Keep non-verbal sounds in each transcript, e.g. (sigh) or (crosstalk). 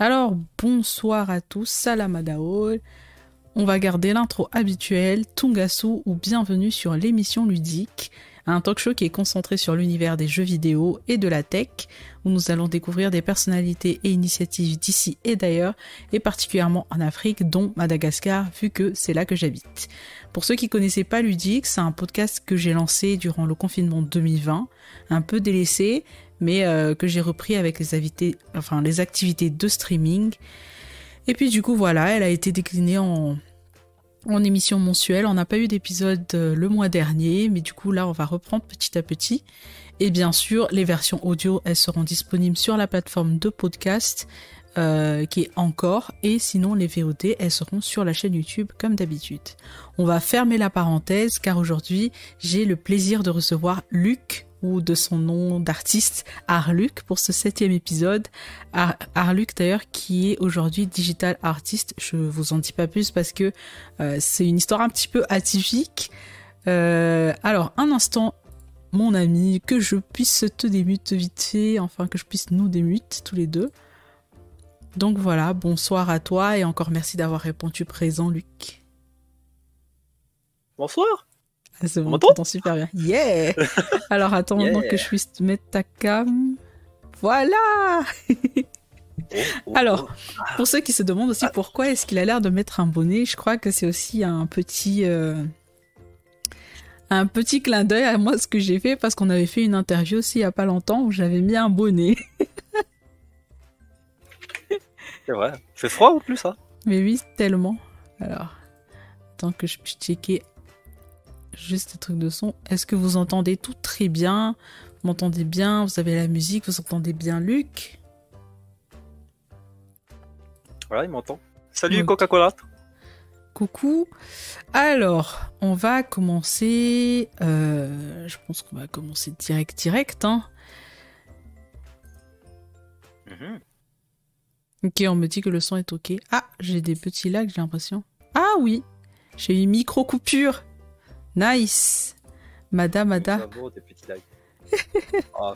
Alors, bonsoir à tous, salam adaol. On va garder l'intro habituelle, Tungasu ou bienvenue sur l'émission ludique, un talk show qui est concentré sur l'univers des jeux vidéo et de la tech, où nous allons découvrir des personnalités et initiatives d'ici et d'ailleurs, et particulièrement en Afrique, dont Madagascar, vu que c'est là que j'habite. Pour ceux qui connaissaient pas Ludique, c'est un podcast que j'ai lancé durant le confinement 2020, un peu délaissé, mais euh, que j'ai repris avec les, invités, enfin, les activités de streaming. Et puis du coup voilà, elle a été déclinée en, en émission mensuelle. On n'a pas eu d'épisode euh, le mois dernier, mais du coup là on va reprendre petit à petit. Et bien sûr, les versions audio, elles seront disponibles sur la plateforme de podcast euh, qui est encore, et sinon les VOD, elles seront sur la chaîne YouTube comme d'habitude. On va fermer la parenthèse car aujourd'hui j'ai le plaisir de recevoir Luc ou de son nom d'artiste, Arluc, pour ce septième épisode. Arluc d'ailleurs qui est aujourd'hui digital artiste. Je vous en dis pas plus parce que euh, c'est une histoire un petit peu atypique. Euh, alors un instant, mon ami, que je puisse te démute vite fait, enfin que je puisse nous démute tous les deux. Donc voilà, bonsoir à toi et encore merci d'avoir répondu présent, Luc. Bonsoir. Ah, c'est bon, t'entends super bien. Yeah (laughs) Alors attends que je puisse mettre ta cam. Voilà oh, oh, Alors, oh. pour ceux qui se demandent aussi pourquoi est-ce qu'il a l'air de mettre un bonnet, je crois que c'est aussi un petit... Euh, un petit clin d'œil à moi ce que j'ai fait parce qu'on avait fait une interview aussi il y a pas longtemps où j'avais mis un bonnet. c'est vrai. Fait froid ou plus ça Mais oui, tellement. Alors, tant que je puisse checker juste des trucs de son. Est-ce que vous entendez tout très bien? Vous m'entendez bien? Vous avez la musique? Vous entendez bien Luc? Voilà, il m'entend. Salut Coca-Cola Coucou. Alors, on va commencer. Euh, je pense qu'on va commencer direct, direct. Hein. Mhm. Ok, on me dit que le son est ok. Ah, j'ai des petits lags, j'ai l'impression. Ah oui, j'ai eu micro coupure. Nice Madame Ada. (laughs) Ah,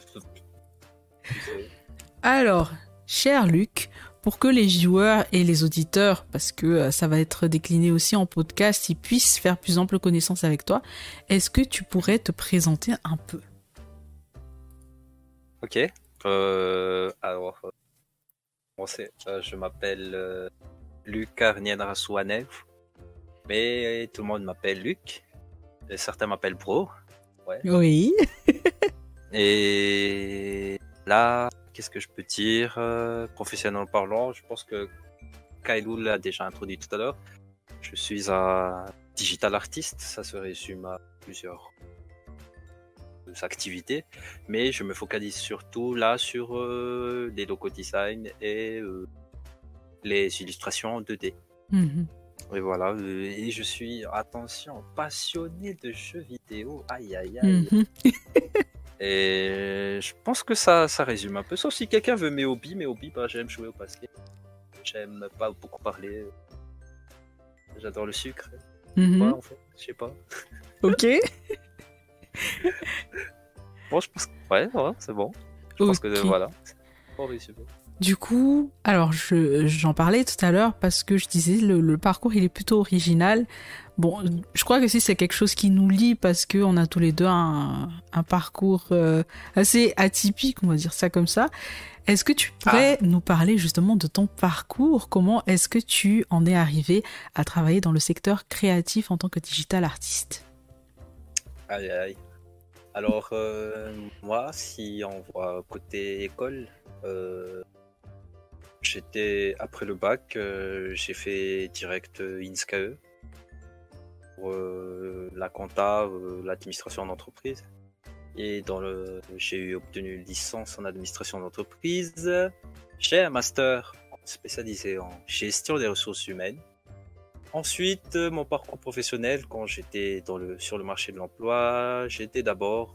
Alors, cher Luc, pour que les joueurs et les auditeurs, parce que euh, ça va être décliné aussi en podcast, ils puissent faire plus ample connaissance avec toi, est-ce que tu pourrais te présenter un peu? Ok. Euh, alors, euh, je m'appelle Luc Arnien mais tout le monde m'appelle Luc certains m'appellent Bro. Oui. (laughs) et là, qu'est-ce que je peux dire euh, Professionnellement parlant, je pense que Kailou l'a déjà introduit tout à l'heure. Je suis un digital artiste, ça se résume à plusieurs activités, mais je me focalise surtout là sur euh, les logo design et euh, les illustrations 2D. Et voilà, euh, et je suis, attention, passionné de jeux vidéo. Aïe, aïe, aïe. Mhm. (laughs) et je pense que ça, ça résume un peu. Sauf si quelqu'un veut mes hobbies, mes hobbies, bah, j'aime jouer au basket. J'aime pas beaucoup parler. J'adore le sucre. Mhm. en fait, je sais pas. (laughs) Ok. (laughs) bon, je pense que, ouais, c'est bon. Je pense que, voilà. Bon, du coup, alors j'en parlais tout à l'heure parce que je disais le, parcours il est plutôt original. Bon, je crois que si c'est quelque chose qui nous lie parce que on a tous les deux un, parcours euh, assez atypique, on va dire ça comme ça. Est-ce que tu pourrais ah. nous parler justement de ton parcours? Comment est-ce que tu en es arrivé à travailler dans le secteur créatif en tant que digital artiste? Aïe aïe. Alors euh, moi, si on voit côté école, euh, J'étais après le bac, euh, j'ai fait direct euh, INSCAE pour euh, la compta, l'administration d'entreprise. Et dans le, j'ai obtenu une licence en administration d'entreprise. J'ai un master spécialisé en gestion des ressources humaines. Ensuite, mon parcours professionnel, quand j'étais dans le, sur le marché de l'emploi, j'étais d'abord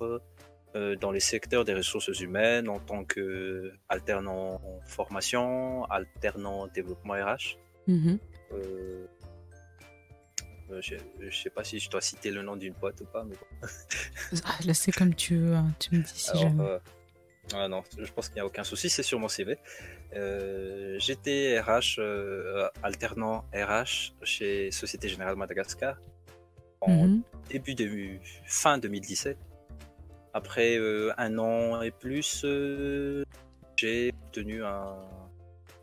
dans les secteurs des ressources humaines en tant que alternant formation, alternant développement RH. Mhm. Euh, euh, je, je sais pas si je dois citer le nom d'une boîte ou pas, mais bon. (laughs) Ah, là, c'est comme tu veux. hein. Tu me dis si Alors, jamais. euh, ah non, je pense qu'il n'y a aucun souci, c'est sur mon CV. Euh, J'étais RH, euh, alternant RH chez Société Générale Madagascar en Mhm. début de fin 2017. Après euh, un an et plus, euh, j'ai obtenu un,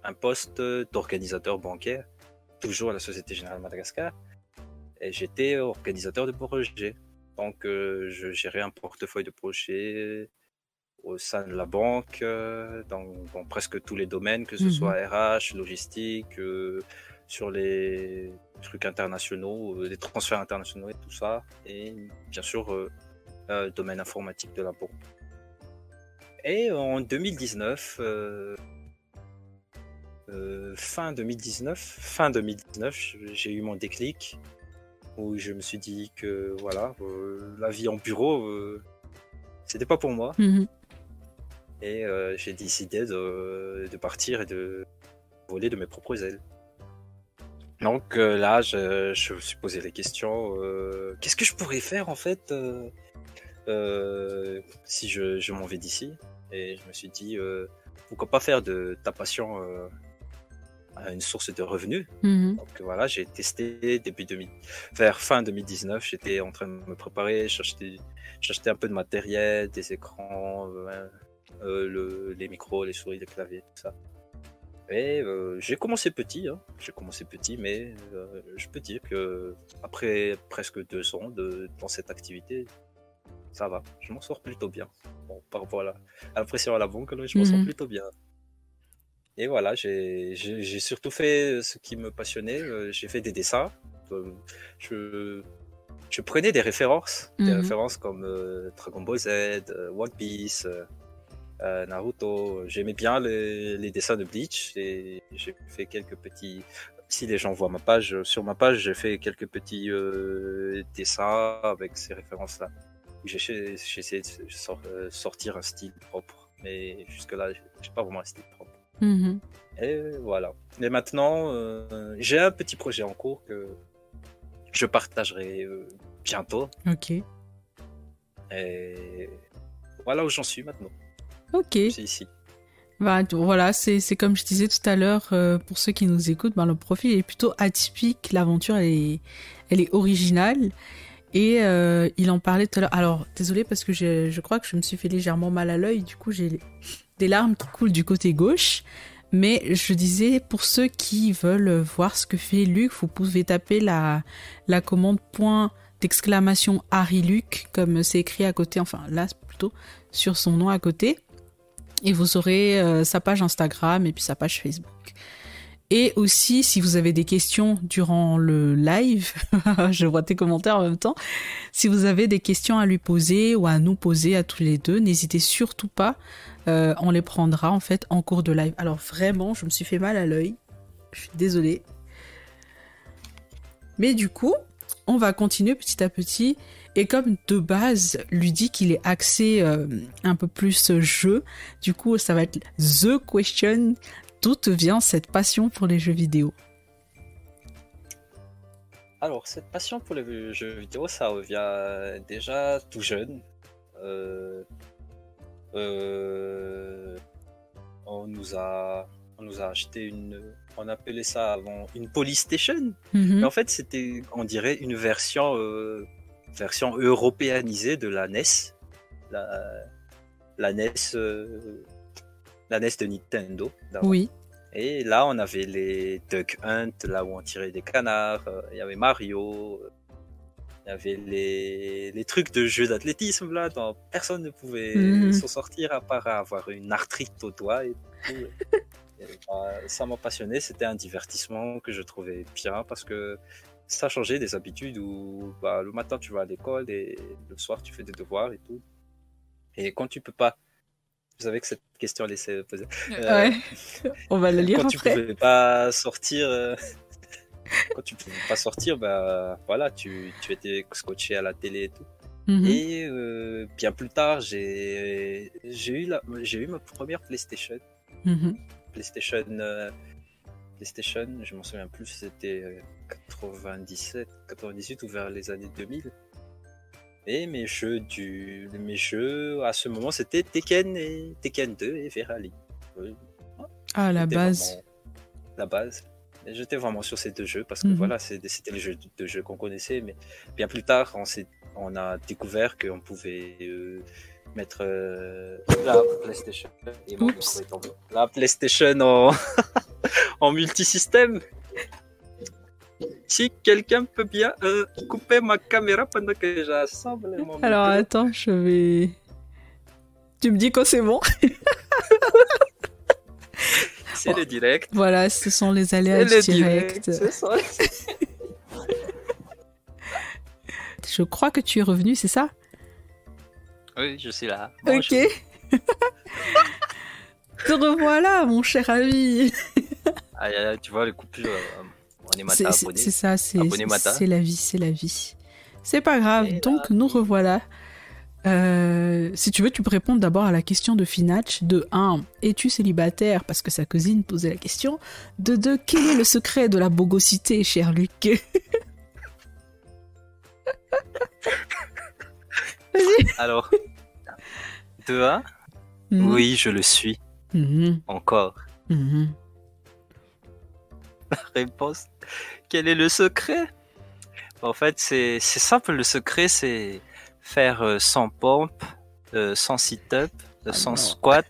un poste d'organisateur bancaire, toujours à la Société Générale Madagascar. Et j'étais organisateur de projets. Donc, euh, je gérais un portefeuille de projets au sein de la banque, euh, dans, dans presque tous les domaines, que ce Mhm. soit RH, logistique, euh, sur les trucs internationaux, les transferts internationaux et tout ça. Et bien sûr, euh, domaine informatique de la banque. Et en 2019, euh, euh, fin 2019, fin 2019, j'ai eu mon déclic où je me suis dit que voilà, la vie en bureau, c'était pas pour moi. Mhm. Et j'ai décidé de, de partir et de voler de mes propres ailes. Donc euh, là, je, je me suis posé les questions. euh, Qu'est-ce que je pourrais faire en fait euh, euh, si je, je m'en vais d'ici. Et je me suis dit, euh, pourquoi pas faire de ta passion euh, une source de revenus. Mhm. donc voilà, j'ai testé début 2000, vers fin 2019, j'étais en train de me préparer, j'achetais, j'achetais un peu de matériel, des écrans, euh, euh, le, les micros, les souris, les claviers, tout ça. Et euh, j'ai commencé petit, hein, j'ai commencé petit, mais je peux dire que après presque deux ans de, dans cette activité, ça va, je m'en sors plutôt bien. Bon, par rapport à la, à la pression à la banque, là, je m'en sors Mhm. plutôt bien. Et voilà, j'ai surtout fait ce qui me passionnait. euh, J'ai fait des dessins. Euh, Je, je prenais des références, des Mhm. références comme euh, Dragon Ball Z, euh, One Piece, euh, Naruto. J'aimais bien les, les dessins de Bleach et j'ai fait quelques petits. Si les gens voient ma page, sur ma page, j'ai fait quelques petits euh, dessins avec ces références-là. J'ai essayé de sor- euh, sortir un style propre, mais jusque-là, j'ai pas vraiment un style propre. Mhm. Et voilà. Et maintenant, euh, j'ai un petit projet en cours que je partagerai euh, bientôt. Ok. Et voilà où j'en suis maintenant. Ok. C'est ici. Bah, voilà, c'est comme je disais tout à l'heure, euh, pour ceux qui nous écoutent, ben, le profil est plutôt atypique, l'aventure elle est, elle est originale. Et euh, il en parlait tout à l'heure. Alors, désolé parce que je, crois que je me suis fait légèrement mal à l'œil, du coup j'ai des larmes qui coulent du côté gauche. Mais je disais, pour ceux qui veulent voir ce que fait Luc, vous pouvez taper la, la commande point d'exclamation Harry Luc, comme c'est écrit à côté, enfin là plutôt, sur son nom à côté et vous aurez euh, sa page Instagram et puis sa page Facebook. Et aussi, si vous avez des questions durant le live, (laughs) je vois tes commentaires en même temps, si vous avez des questions à lui poser ou à nous poser à tous les deux, n'hésitez surtout pas, euh, on les prendra en fait en cours de live. Alors vraiment, je me suis fait mal à l'œil, je suis désolée. Mais du coup, on va continuer petit à petit. Et comme de base, ludique, il est axé euh, un peu plus jeu, du coup, ça va être The Question. D'où te vient cette passion pour les jeux vidéo Alors, cette passion pour les jeux vidéo, ça revient déjà tout jeune. Euh, euh, on nous a, on nous a acheté une, on appelait ça avant une Polystation. Mhm. Mais en fait, c'était, on dirait, une version, euh, version européanisée de la NES. La, la NES, la NES de Nintendo. Oui. Et là, on avait les Duck Hunt, là où on tirait des canards. euh, Il y avait Mario. euh, Il y avait les, les trucs de jeux d'athlétisme, là, dont personne ne pouvait Mhm. s'en sortir à part avoir une arthrite au doigt et tout. Et, bah, ça m'a passionné, c'était un divertissement que je trouvais bien parce que ça changeait des habitudes où bah, le matin tu vas à l'école et le soir tu fais des devoirs et tout. Et quand tu peux pas, vous savez que cette question elle est posée. Euh, Ouais. On va le lire quand tu après. pouvais pas sortir, euh, (laughs) quand tu pouvais pas sortir, bah voilà, tu, tu étais scotché à la télé et tout. Mhm. Et euh, bien plus tard, j'ai j'ai eu, la- j'ai eu ma première PlayStation. Mhm. PlayStation, euh, PlayStation, je m'en souviens plus, c'était euh, 97, 98 ou vers les années 2000. Et mes jeux, du, mes jeux à ce moment, c'était Tekken et Tekken 2 et Verali. Euh, Ah, la base. vraiment La base. J'étais vraiment sur ces deux jeux parce que Mhm. voilà, c'était les jeux de jeux qu'on connaissait. Mais bien plus tard, on, s'est- on a découvert qu'on pouvait euh, mettre euh, la PlayStation. Et mon Oups. micro est tombé. La PlayStation en, (laughs) en multisystème. Si quelqu'un peut bien euh, couper ma caméra pendant que j'assemble mon Alors micro. attends, je vais. Tu me dis quand c'est bon? (laughs) C'est le direct. Voilà, ce sont les aléas du le direct. direct. c'est ça. (laughs) Je crois que tu es revenu, c'est ça? Oui, je suis là. Ok. (laughs) Te revoilà, mon cher ami. Ah, tu vois, les coupures, euh, C'est ça, c'est la vie, c'est la vie. C'est pas grave, donc nous revoilà. Euh, si tu veux, tu peux répondre d'abord à la question de Finach. De 1, es-tu célibataire? Parce que sa cousine posait la question. De 2, quel est le secret de la bogosité, cher Luc? (laughs) Alors, de 1, Mhm. oui, je le suis. Mhm, Encore. (laughs) Réponse. Quel est le secret? En fait, c'est simple. Le secret, c'est faire euh, 100 pompes, euh, 100 sit-up, euh, Ah 100 non. squats,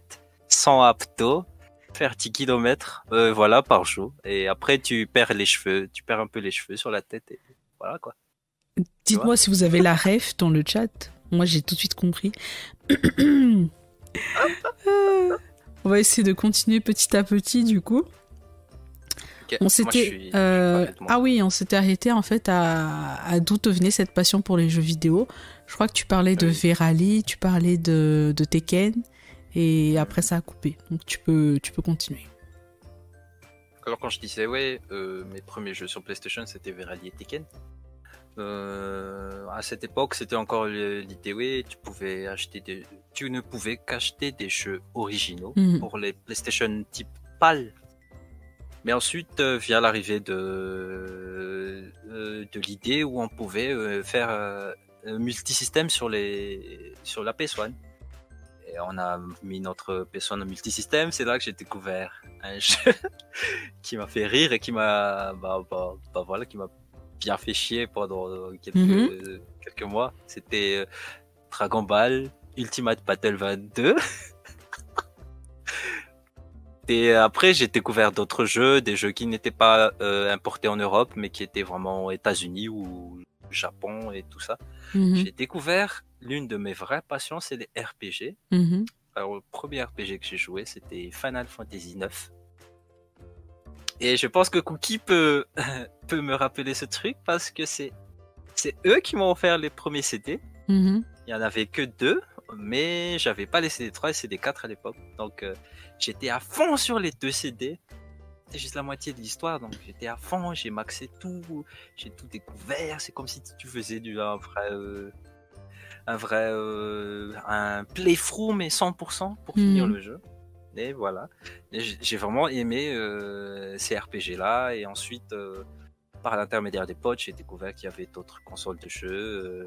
100 abdos, faire 10 km, euh, voilà, par jour. Et après, tu perds les cheveux. Tu perds un peu les cheveux sur la tête. Et voilà, quoi. Dites-moi si vous avez la ref dans le chat. Moi, j'ai tout de suite compris. (coughs) On va essayer de continuer petit à petit, du coup. On s'était, euh, ah oui, on s'était arrêté en fait à, à d'où te venait cette passion pour les jeux vidéo? Je crois que tu parlais de Oui. Verali, tu parlais de, de Tekken, et après ça a coupé. Donc tu peux, tu peux continuer. Alors quand je disais ouais, euh, mes premiers jeux sur PlayStation c'était Verali et Tekken. Euh, à cette époque, c'était encore l'idée tu pouvais acheter des, tu ne pouvais qu'acheter des jeux originaux Mhm. pour les PlayStation type PAL. Mais ensuite euh, vient l'arrivée de euh, de l'idée où on pouvait euh, faire un multisystème sur les sur la PS1. Et on a mis notre PS1 en multisystème, c'est là que j'ai découvert un (laughs) jeu qui m'a fait rire et qui m'a bah, bah, bah voilà qui m'a bien fait chier pendant quelques Mhm. quelques mois c'était Dragon Ball Ultimate Battle 22 (laughs) et après j'ai découvert d'autres jeux des jeux qui n'étaient pas euh, importés en Europe mais qui étaient vraiment aux États-Unis ou Japon et tout ça Mhm, j'ai découvert l'une de mes vraies passions c'est les RPG mhm. alors, le premier RPG que j'ai joué, c'était Final Fantasy IX. Et je pense que Cookie peut, (laughs) peut me rappeler ce truc parce que c'est, c'est eux qui m'ont offert les premiers CD. Mhm. Il y en avait que deux, mais j'avais pas les CD3 et CD4 à l'époque. Donc, euh, j'étais à fond sur les deux CD. C'était juste la moitié de l'histoire, donc j'étais à fond, j'ai maxé tout, j'ai tout découvert. C'est comme si tu faisais du, un vrai, euh, un vrai, euh, un playthrough, mais 100% pour finir Mhm. le jeu. Et voilà. J'ai vraiment aimé ces RPG là, et ensuite, par l'intermédiaire des potes, j'ai découvert qu'il y avait d'autres consoles de jeux.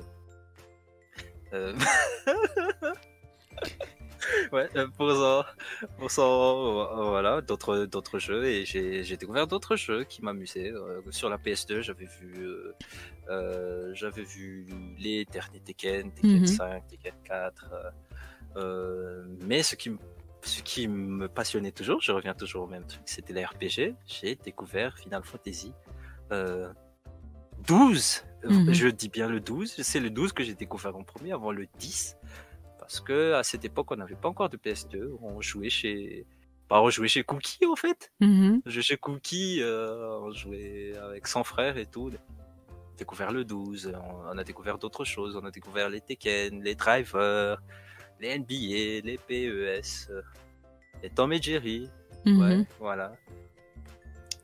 Euh, (laughs) ouais, euh, pour ça, pour ça, euh, voilà, d'autres d'autres jeux et j'ai j'ai découvert d'autres jeux qui m'amusaient. Euh, sur la PS2, j'avais vu euh, euh, j'avais vu les derniers Tekken, Tekken Mhm. 5, Tekken 4. euh, euh, mais ce qui me ce qui me passionnait toujours, je reviens toujours au même truc, c'était les RPG. J'ai découvert Final Fantasy euh, 12. Mhm. Je dis bien le 12. C'est le 12 que j'ai découvert en premier avant le 10. Parce que à cette époque, on n'avait pas encore de PS2. On jouait chez. Pas on jouait chez Cookie en fait. On jouait chez Cookie, euh, on jouait avec son frère et tout. On a découvert le 12. On, a découvert d'autres choses. On a découvert les Tekken, les Drivers, les NBA, les PES, euh, les Tom et Jerry. Ouais, Mhm. voilà.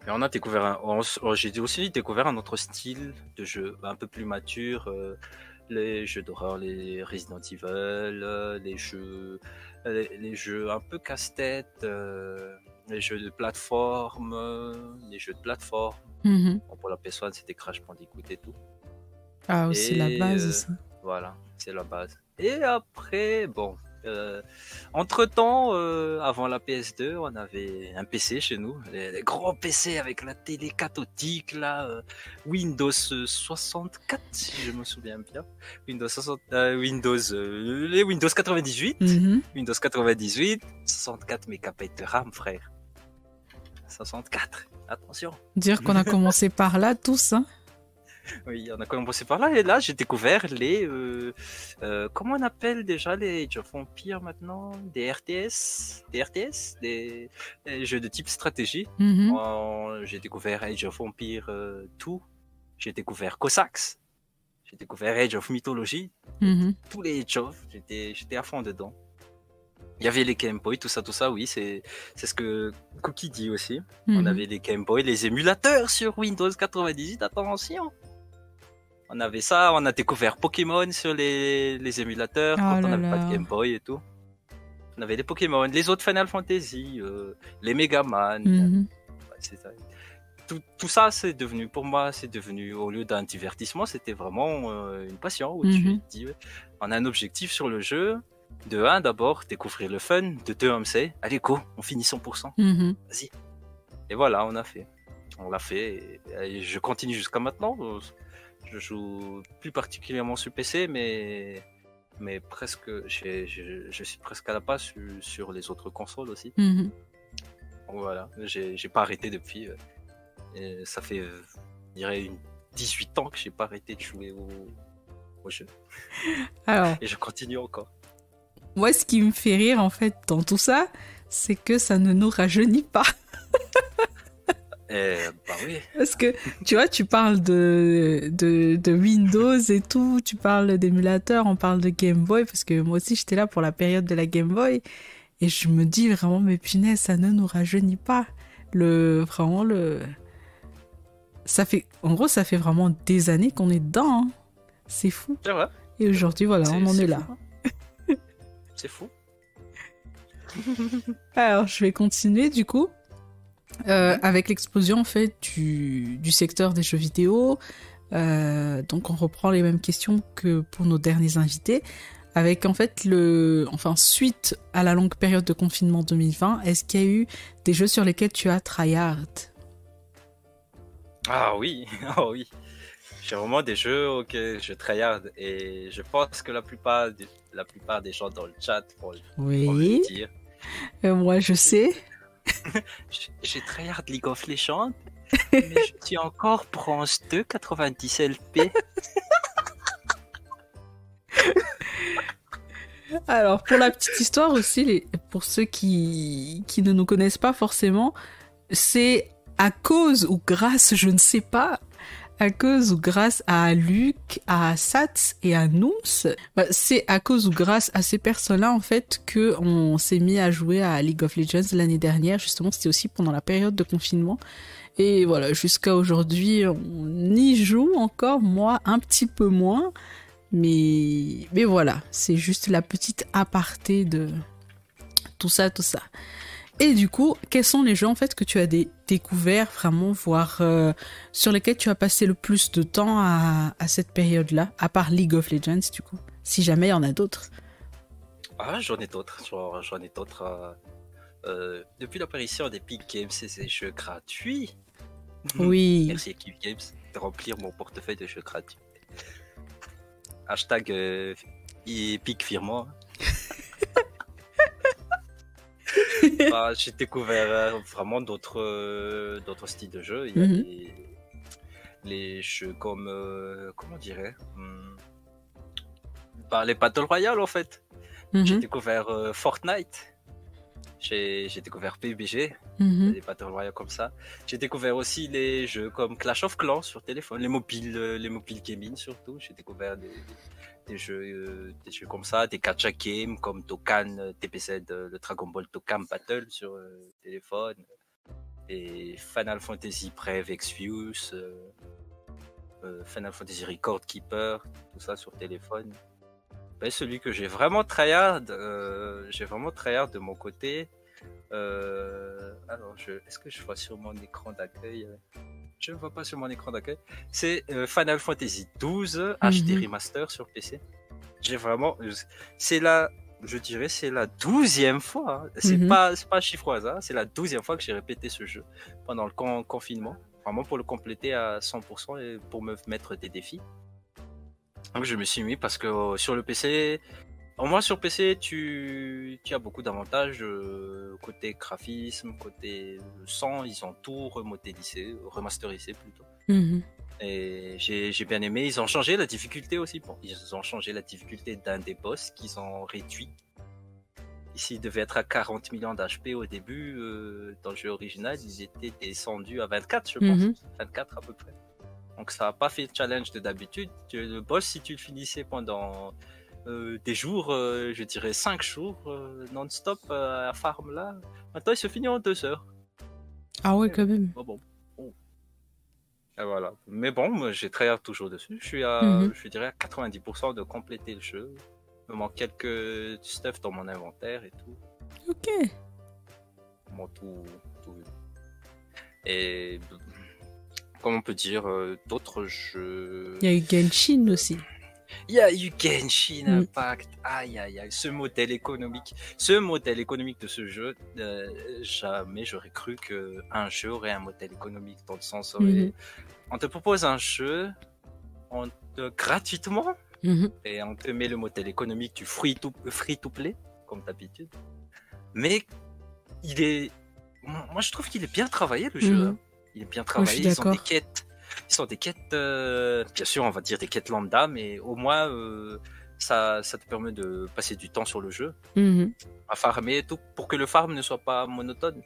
Et on a découvert un, j'ai aussi découvert un autre style de jeu, un peu plus mature. euh, les jeux d'horreur, les Resident Evil, les jeux, les, jeux un peu casse-tête, les jeux de plateforme, les jeux de plateforme. Mhm. pour la PS1, c'était Crash Bandicoot et tout. Ah, c'est la base, ça. Voilà, c'est la base. Et après, bon, euh, entre temps, euh, avant la PS2, on avait un PC chez nous, les, gros PC avec la télé cathodique, là, euh, Windows 64, si je me souviens bien. Windows 60, Windows, les Windows 98, mhm. Windows 98, 64 MB de RAM, frère. 64, attention. Dire qu'on a commencé par là tous, hein. Oui, on a commencé par là et là j'ai découvert les euh, euh, comment on appelle déjà les jeux of Empire maintenant? Des RTS, des RTS, des, jeux de type stratégie. Mhm. j'ai découvert Age of Empire 2, euh, j'ai découvert Cossacks, j'ai découvert Age of Mythology, mhm. tous les Age of, j'étais j'étais à fond dedans. Il y avait les Game Boy, tout ça, tout ça, oui, c'est c'est ce que Cookie dit aussi. On Mhm. avait les Game Boy, les émulateurs sur Windows 98, attention on avait ça, on a découvert Pokémon sur les, les émulateurs Oh quand on n'avait pas de Game Boy et tout. On avait les Pokémon, les autres Final Fantasy, euh, les Mega Man. Mhm. Ça. Tout, tout ça, c'est devenu, pour moi, c'est devenu, au lieu d'un divertissement, c'était vraiment euh, une passion où tu Mhm. dis, on a un objectif sur le jeu. De un, d'abord, découvrir le fun. De deux, on sait, allez, go, on finit 100%. Mhm. Vas-y. Et voilà, on a fait. On l'a fait. Et, et je continue jusqu'à maintenant. Je joue plus particulièrement sur PC, mais mais presque, je, je suis presque à la base sur, sur les autres consoles aussi. Donc voilà, j'ai pas arrêté depuis. euh, et ça fait, je dirais, une 18 ans que j'ai pas arrêté de jouer au, au jeu. (laughs) Alors, Et je continue encore. moi, ce qui me fait rire, en fait, dans tout ça, c'est que ça ne nous rajeunit pas. Et bah oui. Parce que, tu vois, tu parles de, de, de Windows et tout, tu parles d'émulateurs, on parle de Game Boy, parce que moi aussi, j'étais là pour la période de la Game Boy, et je me dis vraiment, mais punaise, ça ne nous rajeunit pas. Le, vraiment, le... Ça fait, en gros, ça fait vraiment des années qu'on est dedans. hein. C'est fou. C'est vrai. Et aujourd'hui, voilà, on en est là. hein. C'est fou. (laughs) Alors, je vais continuer du coup. Euh, avec l'explosion en fait du, du secteur des jeux vidéo, euh, donc on reprend les mêmes questions que pour nos derniers invités. Avec en fait le, enfin suite à la longue période de confinement 2020, est-ce qu'il y a eu des jeux sur lesquels tu as tryhard? Ah oui, (laughs) ah oui. J'ai vraiment des jeux auxquels je tryhard et je pense que la plupart, des, la plupart des gens dans le chat vont, le dire. Euh, moi je sais. (laughs) J'ai- tryhard League of Legends, mais je suis encore bronze 2 90 LP. Alors, pour la petite histoire aussi, pour ceux qui, qui ne nous connaissent pas forcément, c'est à cause ou grâce, je ne sais pas, à cause ou grâce à Luc, à Sats et à Nooms, bah, c'est à cause ou grâce à ces personnes-là, en fait, que on s'est mis à jouer à League of Legends l'année dernière. Justement, c'était aussi pendant la période de confinement. Et voilà, jusqu'à aujourd'hui, on y joue encore, moi, un petit peu moins. Mais, mais voilà, c'est juste la petite aparté de tout ça, tout ça. Et du coup, quels sont les jeux en fait que tu as dé- découvert vraiment, voire euh, sur lesquels tu as passé le plus de temps à, à cette période-là, à part League of Legends du coup, si jamais il y en a d'autres? Ah, j'en ai d'autres, j'en ai d'autres. euh, euh, depuis l'apparition d'Epic Games et ses jeux gratuits. (laughs) Oui. Merci Epic Games de remplir mon portefeuille de jeux gratuits. Hashtag Epic. (laughs) (laughs) Bah, J'ai découvert euh, vraiment d'autres euh, d'autres styles de jeux. Il y a Mhm. les, les jeux comme euh, comment on dirait hmm, bah, les Battle Royale en fait. J'ai Mhm, découvert euh, Fortnite. J'ai découvert PUBG, mhm. des Battle Royale comme ça. J'ai découvert aussi les jeux comme Clash of Clans sur téléphone, les mobiles, euh, les mobiles gaming surtout. J'ai découvert des, des jeux, euh, des jeux comme ça, des gacha games comme Dokkan euh, TPZ, le Dragon Ball Dokkan Battle sur euh, téléphone, et Final Fantasy Brave Exvius. euh, Final Fantasy Record Keeper, tout ça sur téléphone. Ben, celui que j'ai vraiment tryhard, euh, j'ai vraiment tryhard de mon côté. Euh, alors, je, est-ce que je vois sur mon écran d'accueil Je ne vois pas sur mon écran d'accueil. C'est euh, Final Fantasy 12 HD Mhm. Remaster sur PC. J'ai vraiment, c'est la, je dirais, c'est la douzième fois. hein. C'est Mhm. pas, c'est pas un chiffre au hasard. C'est la douzième fois que j'ai répété ce jeu pendant le con- confinement. Vraiment pour le compléter à 100% et pour me mettre des défis. Donc je me suis mis parce que euh, sur le PC, au moins sur PC, tu, tu as beaucoup d'avantages euh, côté graphisme, côté son, ils ont tout remodélisé, remasterisé plutôt. Mhm. Et j'ai j'ai bien aimé. Ils ont changé la difficulté aussi. Bon, ils ont changé la difficulté d'un des boss qu'ils ont réduit. Ici, il devait être à 40 millions d'HP au début. euh, dans le jeu original, ils étaient descendus à 24, je pense. Mhm. 24 à peu près. Donc ça n'a pas fait le challenge de d'habitude. Tu- Le boss, si tu le finissais pendant euh, des jours, euh, je dirais 5 jours euh, non-stop à farm là, maintenant il se finit en 2 heures. Ah ouais, quand même. Oh, bon. Oh. Et voilà. Mais bon, j'ai très hâte toujours dessus. Je suis à, Mhm. je dirais à 90% de compléter le jeu. Il me manque quelques stuff dans mon inventaire et tout. Ok. Bon, tout, tout. Et comment on peut dire euh, d'autres jeux. Il y a eu Genshin aussi. Il y a eu Genshin Mm. Impact. Aïe aïe aïe. Ce modèle économique, ce modèle économique de ce jeu, euh, jamais j'aurais cru que un jeu aurait un modèle économique dans le sens où on te propose un jeu on te, gratuitement Mhm. et on te met le modèle économique du free to, free to play comme d'habitude. Mais il est, moi je trouve qu'il est bien travaillé le jeu. Il est bien travaillé. Ils ont des quêtes, ils des quêtes, euh, bien sûr on va dire des quêtes lambda, mais au moins euh, ça, ça te permet de passer du temps sur le jeu Mhm. à farmer et tout pour que le farm ne soit pas monotone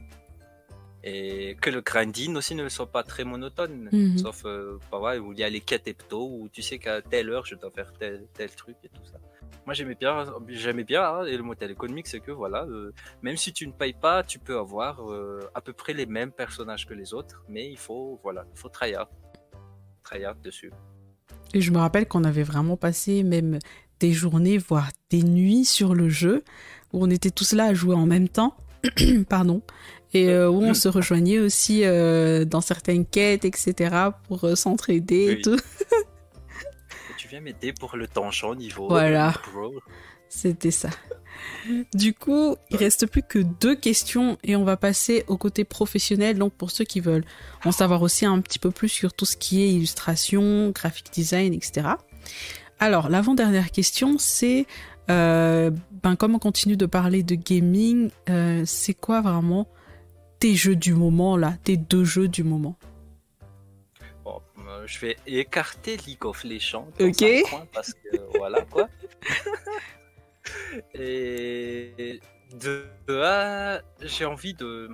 et que le grinding aussi ne soit pas très monotone Mhm. sauf euh, bah ouais, où il y a les quêtes hebdo où tu sais qu'à telle heure je dois faire tel, tel truc et tout ça moi j'aimais bien j'aimais bien hein, et le modèle économique c'est que voilà euh, même si tu ne payes pas tu peux avoir euh, à peu près les mêmes personnages que les autres mais il faut voilà il faut tryhard tryhard dessus Et je me rappelle qu'on avait vraiment passé même des journées, voire des nuits sur le jeu, où on était tous là à jouer en même temps. (clears throat) Pardon. Et euh, où on se rejoignait aussi dans certaines quêtes, etc., pour s'entraider et tout. (laughs) Tu viens m'aider pour le donjon niveau Voilà. bro. C'était ça. Du coup, il reste plus que deux questions et on va passer au côté professionnel. Donc, pour ceux qui veulent en savoir aussi un petit peu plus sur tout ce qui est illustration, graphic design, etc. Alors, l'avant-dernière question, c'est euh, ben, comme on continue de parler de gaming, euh, c'est quoi vraiment tes jeux du moment là, tes deux jeux du moment? euh, je vais écarter League of Legends dans Ok. un coin parce que (laughs) voilà quoi. (laughs) Et de, de là, j'ai envie de.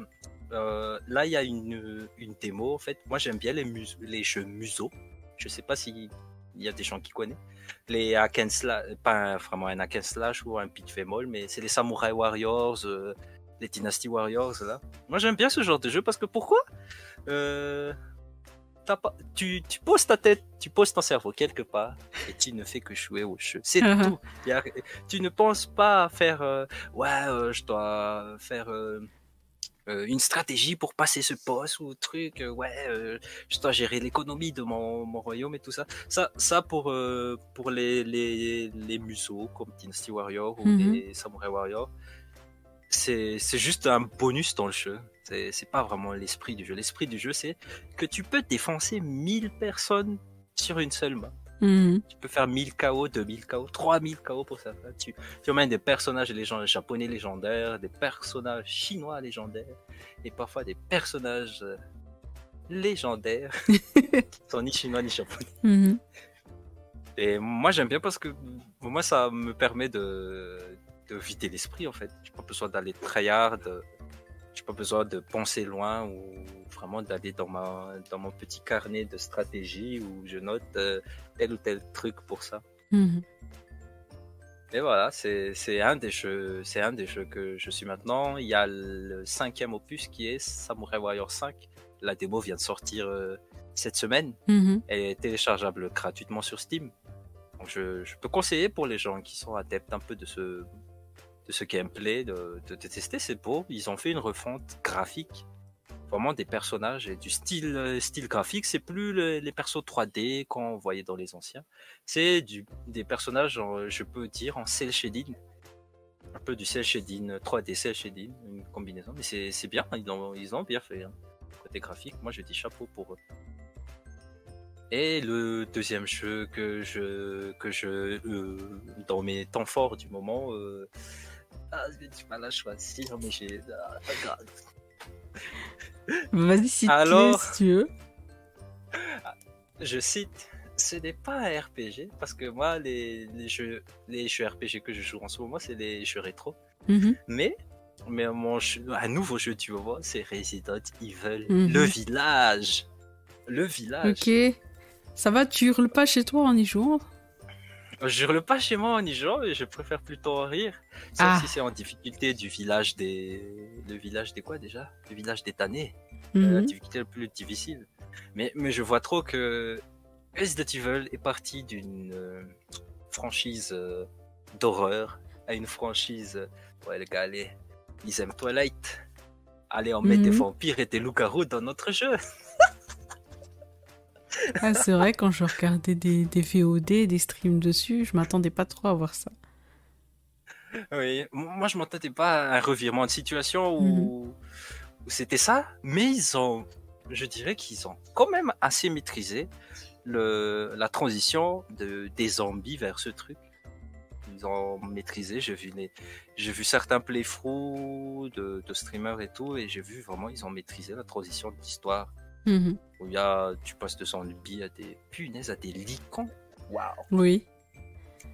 euh, là, il y a une, une démo en fait. Moi, j'aime bien les, mus- les jeux museau. Je sais pas s'il y a des gens qui connaissent. Les hack and slash, pas vraiment un hack and slash ou un pick all, mais c'est les Samurai Warriors, euh, les Dynasty Warriors là. Moi, j'aime bien ce genre de jeu parce que pourquoi? Euh, tu, tu poses ta tête, tu poses ton cerveau quelque part et tu ne fais que jouer au jeu. C'est Mhm. tout. A- tu ne penses pas à faire, euh, ouais, euh, je dois faire euh, une stratégie pour passer ce boss ou truc, ouais, je dois gérer l'économie de mon, mon royaume et tout ça. Ça, ça pour, pour les, les, les museaux comme Dynasty Warrior ou Mhm. les Samurai Warrior, c'est c'est juste un bonus dans le jeu. C'est pas vraiment l'esprit du jeu. L'esprit du jeu, c'est que tu peux défoncer 1000 personnes sur une seule main. Mhm. Tu peux faire 1000 KO, 2000 KO, 3000 KO pour ça. Tu, tu emmènes des personnages japonais légendaires, des personnages chinois légendaires, et parfois des personnages euh, légendaires (laughs) qui sont ni chinois ni japonais. Mhm. Et moi j'aime bien parce que pour moi ça me permet de, de vider l'esprit en fait. J'ai pas besoin d'aller tryhard, j'ai pas besoin de penser loin ou vraiment d'aller dans ma dans mon petit carnet de stratégie où je note euh, tel ou tel truc pour ça. Mhm. Et voilà, c'est c'est un des jeux, c'est un des jeux que je suis maintenant. Il y a le cinquième opus qui est Samurai Warrior 5. La démo vient de sortir euh, cette semaine. Mhm. Elle est téléchargeable gratuitement sur Steam. Donc je, je peux conseiller pour les gens qui sont adeptes un peu de ce, de ce gameplay, de, de, de tester. C'est beau. Ils ont fait une refonte graphique. Vraiment des personnages et du style, style graphique. C'est plus le- les persos 3D qu'on voyait dans les anciens. C'est des personnages, je peux dire, en cel shading. Un peu du cel shading, 3D cel shading, une combinaison. Mais c'est c'est bien, ils ont, ils ont bien fait. hein. Côté graphique, moi je dis chapeau pour eux. Et le deuxième jeu que je, que je, euh, dans mes temps forts du moment, euh, ah, j'ai du mal à choisir, mais j'ai, ah, pas grave. Vas-y, si tu Alors si tu veux. je cite, ce n'est pas un RPG, parce que moi, les, les jeux, les jeux RPG que je joue en ce moment, c'est les jeux rétro. Mhm. Mais, mais mon jeu- un nouveau jeu du moment, c'est Resident Evil, Mhm. le village. Le village. Ok. Ça va, tu hurles pas chez toi en y jouant? Je hurle pas chez moi en y jouant, mais je préfère plutôt en rire. Sauf Ah. si c'est en difficulté du village des. Le village des quoi déjà? Le village des tannés. Mhm. La difficulté la plus difficile. Mais, mais je vois trop que Resident Evil est parti d'une euh, franchise euh, d'horreur à une franchise. euh, ouais, les gars, allez, ils aiment Twilight. Allez, on met des Mhm. vampires et des loups-garous dans notre jeu. Ah, c'est vrai, quand je regardais des, des VOD, des streams dessus, je m'attendais pas trop à voir ça. Oui, moi je m'attendais pas à un revirement de situation où, où c'était ça, mais ils ont, je dirais qu'ils ont quand même assez maîtrisé le, la transition de, des zombies vers ce truc. Ils ont maîtrisé, j'ai vu, les, j'ai vu certains playthroughs de, de streamers et tout, et j'ai vu vraiment ils ont maîtrisé la transition de l'histoire. Mhm. Où y a, tu passes de zombies à des punaises, à des licans. Waouh! Oui.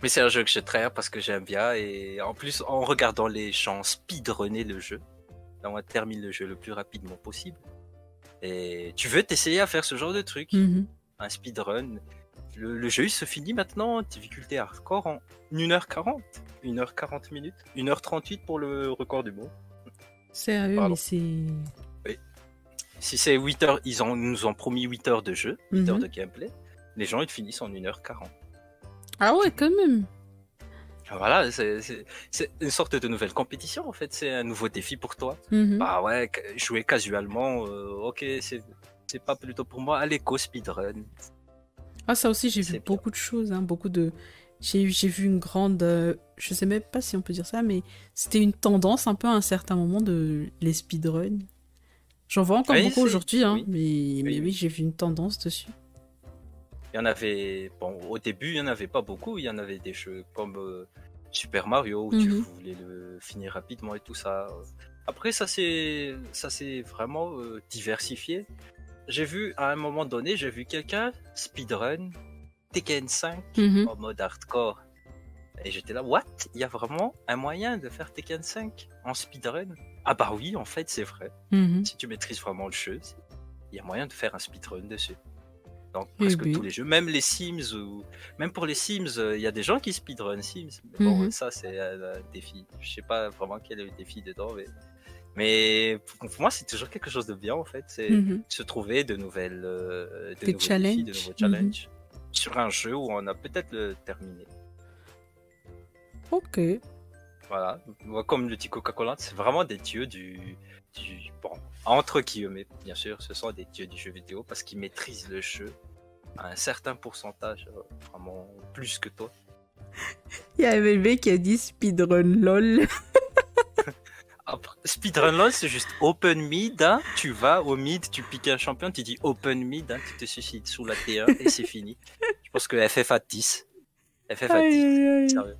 Mais c'est un jeu que je traite parce que j'aime bien et en plus en regardant les gens speedrunner le jeu, là on termine le jeu le plus rapidement possible. Et tu veux t'essayer à faire ce genre de truc, Mhm. un speedrun. Le, le jeu il se finit maintenant, difficulté hardcore en 1h40, 1h40 minutes, 1h38 pour le record du monde. Sérieux, Pardon. mais c'est. Si c'est 8 heures, ils ont, nous ont promis 8 heures de jeu, 8 heures Mhm. de gameplay. Les gens ils finissent en 1h40. Ah ouais, quand même. Ah, Voilà, c'est une sorte de nouvelle compétition en fait, c'est un nouveau défi pour toi. Mhm. Bah ouais, jouer casualement, euh, ok, c'est pas plutôt pour moi. Allez, go speedrun. Ah, ça aussi, j'ai vu bien. beaucoup de choses, hein, beaucoup de. J'ai j'ai vu une grande. euh, je sais même pas si on peut dire ça, mais c'était une tendance un peu à un certain moment de les speedruns. J'en vois encore Oui, beaucoup aujourd'hui, hein, oui. mais, mais oui. j'ai vu une tendance dessus. Il y en avait, bon, au début, il y en avait pas beaucoup. Il y en avait des jeux comme euh, Super Mario où tu Mhm. voulais le finir rapidement et tout ça. Après, ça s'est ça s'est vraiment euh, diversifié. J'ai vu à un moment donné, j'ai vu quelqu'un speedrun Tekken 5 Mhm. en mode hardcore. Et j'étais là, what? Il y a vraiment un moyen de faire Tekken 5 en speedrun? Ah bah oui, en fait, c'est vrai. Mhm. Si tu maîtrises vraiment le jeu, il y a moyen de faire un speedrun dessus. Donc Eh presque tous les jeux, même les Sims ou même pour les Sims, euh, il y a des gens qui speedrun Sims. Mais bon, Mhm. ça c'est un, un défi. Je sais pas vraiment quel est le défi dedans, mais mais pour moi c'est toujours quelque chose de bien en fait. C'est Mhm. se trouver de nouvelles, euh, de nouveaux défis, de challenges. nouveaux Mhm. challenges sur un jeu où on a peut-être le terminé. Ok. Voilà, Moi, comme le dit Coca-Cola, c'est vraiment des dieux du, du bon, entre guillemets, bien sûr, ce sont des dieux du jeu vidéo parce qu'ils maîtrisent le jeu à un certain pourcentage, euh, vraiment plus que toi. (laughs) Il y a un bébé qui a dit speedrun lol. (laughs) Après, speedrun LOL, c'est juste open mid, hein. tu vas au mid, tu piques un champion, tu dis open mid, hein, tu te suicides sous la T1 et c'est fini. Je pense que FF à 10. FF Aïe, 10. aïe, aïe. Sérieux.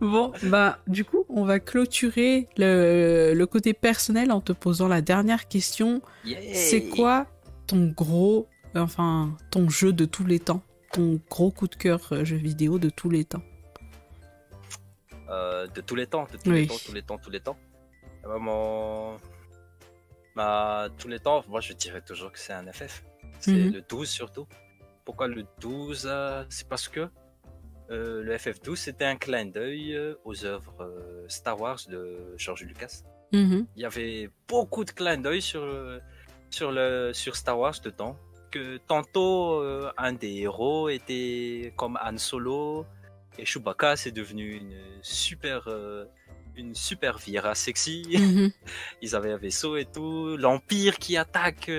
Bon, bah, du coup, on va clôturer le, le côté personnel en te posant la dernière question. C'est quoi ton gros, enfin, ton jeu de tous les temps? Ton gros coup de cœur euh, jeu vidéo de tous les temps? Euh, de tous les temps, de tous Oui. les temps, tous les temps, tous les temps. Vraiment, bah, tous les temps, moi je dirais toujours que c'est un FF. C'est Mhm. le 12 surtout. Pourquoi le 12 euh, C'est parce que euh, le FF12 c'était un clin d'œil euh, aux œuvres euh, Star Wars de George Lucas. Mhm. Il y avait beaucoup de clins d'œil sur, sur, le, sur Star Wars dedans que tantôt euh, un des héros était comme Han Solo et Chewbacca c'est devenu une super euh, une super Vira sexy. Mhm. (laughs) Ils avaient un vaisseau et tout, l'empire qui attaque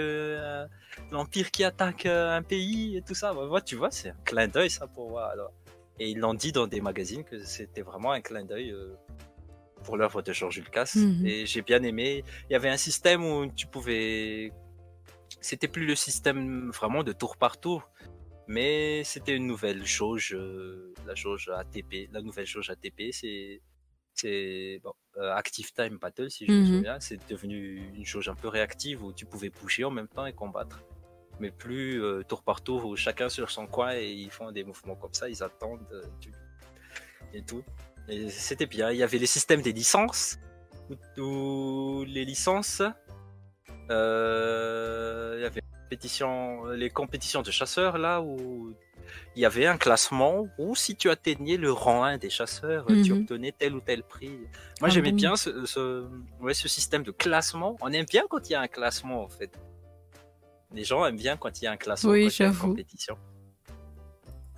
l'empire qui attaque un pays et tout ça. Moi, tu vois, c'est un clin d'œil ça pour moi. Alors. Et ils l'ont dit dans des magazines que c'était vraiment un clin d'œil euh, pour l'œuvre de George Lucas. Mhm. Et j'ai bien aimé. Il y avait un système où tu pouvais. C'était plus le système vraiment de tour par tour, mais c'était une nouvelle jauge, euh, la jauge ATP, la nouvelle jauge ATP, c'est c'est bon, euh, Active Time Battle si je me Mhm. souviens, c'est devenu une jauge un peu réactive où tu pouvais bouger en même temps et combattre, mais plus euh, tour par tour où chacun sur son coin et ils font des mouvements comme ça, ils attendent euh, et tout. Et c'était bien. Il y avait les systèmes des licences où, où les licences, euh, il y avait compétition, les compétitions de chasseurs là où il y avait un classement où si tu atteignais le rang 1 des chasseurs, tu Mhm. obtenais tel ou tel prix. Moi Ah j'aimais bon? bien ce, ce, ouais, ce système de classement. On aime bien quand il y a un classement en fait. Les gens aiment bien quand il y a un classement, Oui, quand il y a une j'avoue. compétition.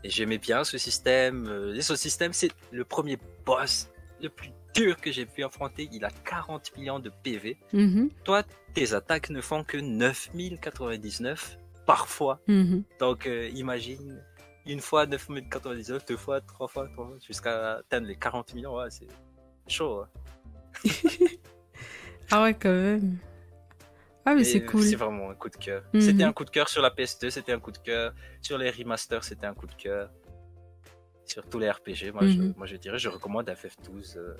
Et j'aimais bien ce système. euh, Et ce système, c'est le premier boss le plus dur que j'ai pu affronter. Il a 40 millions de PV. Mhm. Toi, tes attaques ne font que 9099 parfois. Mhm. Donc euh, imagine une fois 9099, deux fois, trois fois, trois fois, jusqu'à atteindre les 40 millions. Ouais, c'est chaud. hein. (laughs) Ah ouais, quand même. Ah, c'est cool. C'est vraiment un coup de cœur. Mhm. C'était un coup de cœur sur la PS2, c'était un coup de cœur. Sur les remasters, c'était un coup de cœur. Sur tous les RPG, moi, je, Mhm. moi je dirais, je recommande FF12 euh,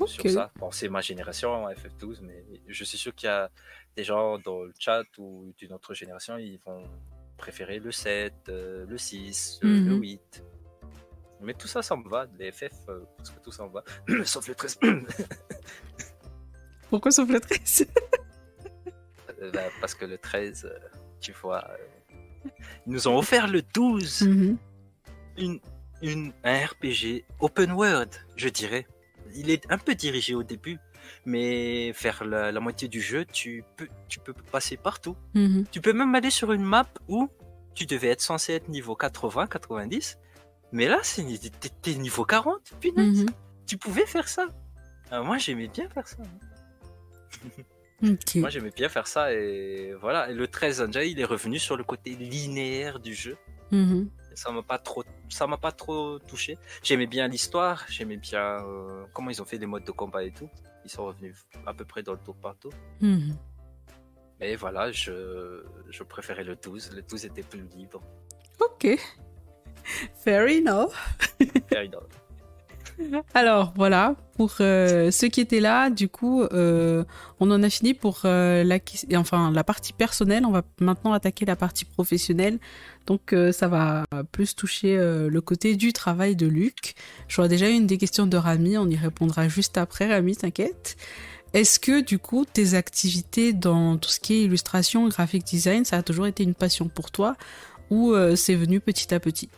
Ok. sur ça. Bon, c'est ma génération, FF12, mais je suis sûr qu'il y a des gens dans le chat ou d'une autre génération, ils vont préférer le 7, euh, le 6, euh, le Mhm. 8. Mais tout ça, ça me va. Les FF, euh, parce que tout ça me va. (coughs) Sauf le 13. (coughs) Pourquoi sauf le 13 Euh, bah, parce que le 13, euh, tu vois, euh, ils nous ont offert le 12, Mhm. une, une, un RPG open world, je dirais. Il est un peu dirigé au début, mais faire la, la moitié du jeu, tu peux, tu peux passer partout. Mhm. Tu peux même aller sur une map où tu devais être censé être niveau 80, 90, mais là, t'es niveau 40, punaise. Mhm. Tu pouvais faire ça. Euh, moi, j'aimais bien faire ça. (laughs) Moi j'aimais bien faire ça et voilà. Et le 13 déjà il est revenu sur le côté linéaire du jeu. Mhm. Ça m'a pas trop, ça m'a pas trop touché. J'aimais bien l'histoire, j'aimais bien euh, comment ils ont fait les modes de combat et tout. Ils sont revenus à peu près dans le tour par tour. Mhm. Mais voilà, je, je préférais le 12. Le 12 était plus libre. Ok. (laughs) Fair enough. Fair enough. (laughs) Alors voilà, pour euh, ceux qui étaient là, du coup, euh, on en a fini pour euh, la, partie personnelle. On va maintenant attaquer la partie professionnelle. Donc ça va plus toucher le côté du travail de Luc. Je vois déjà une des questions de Rami, on y répondra juste après, Rami, t'inquiète. Est-ce que du coup tes activités dans tout ce qui est illustration, graphic design, ça a toujours été une passion pour toi ou c'est venu petit à petit?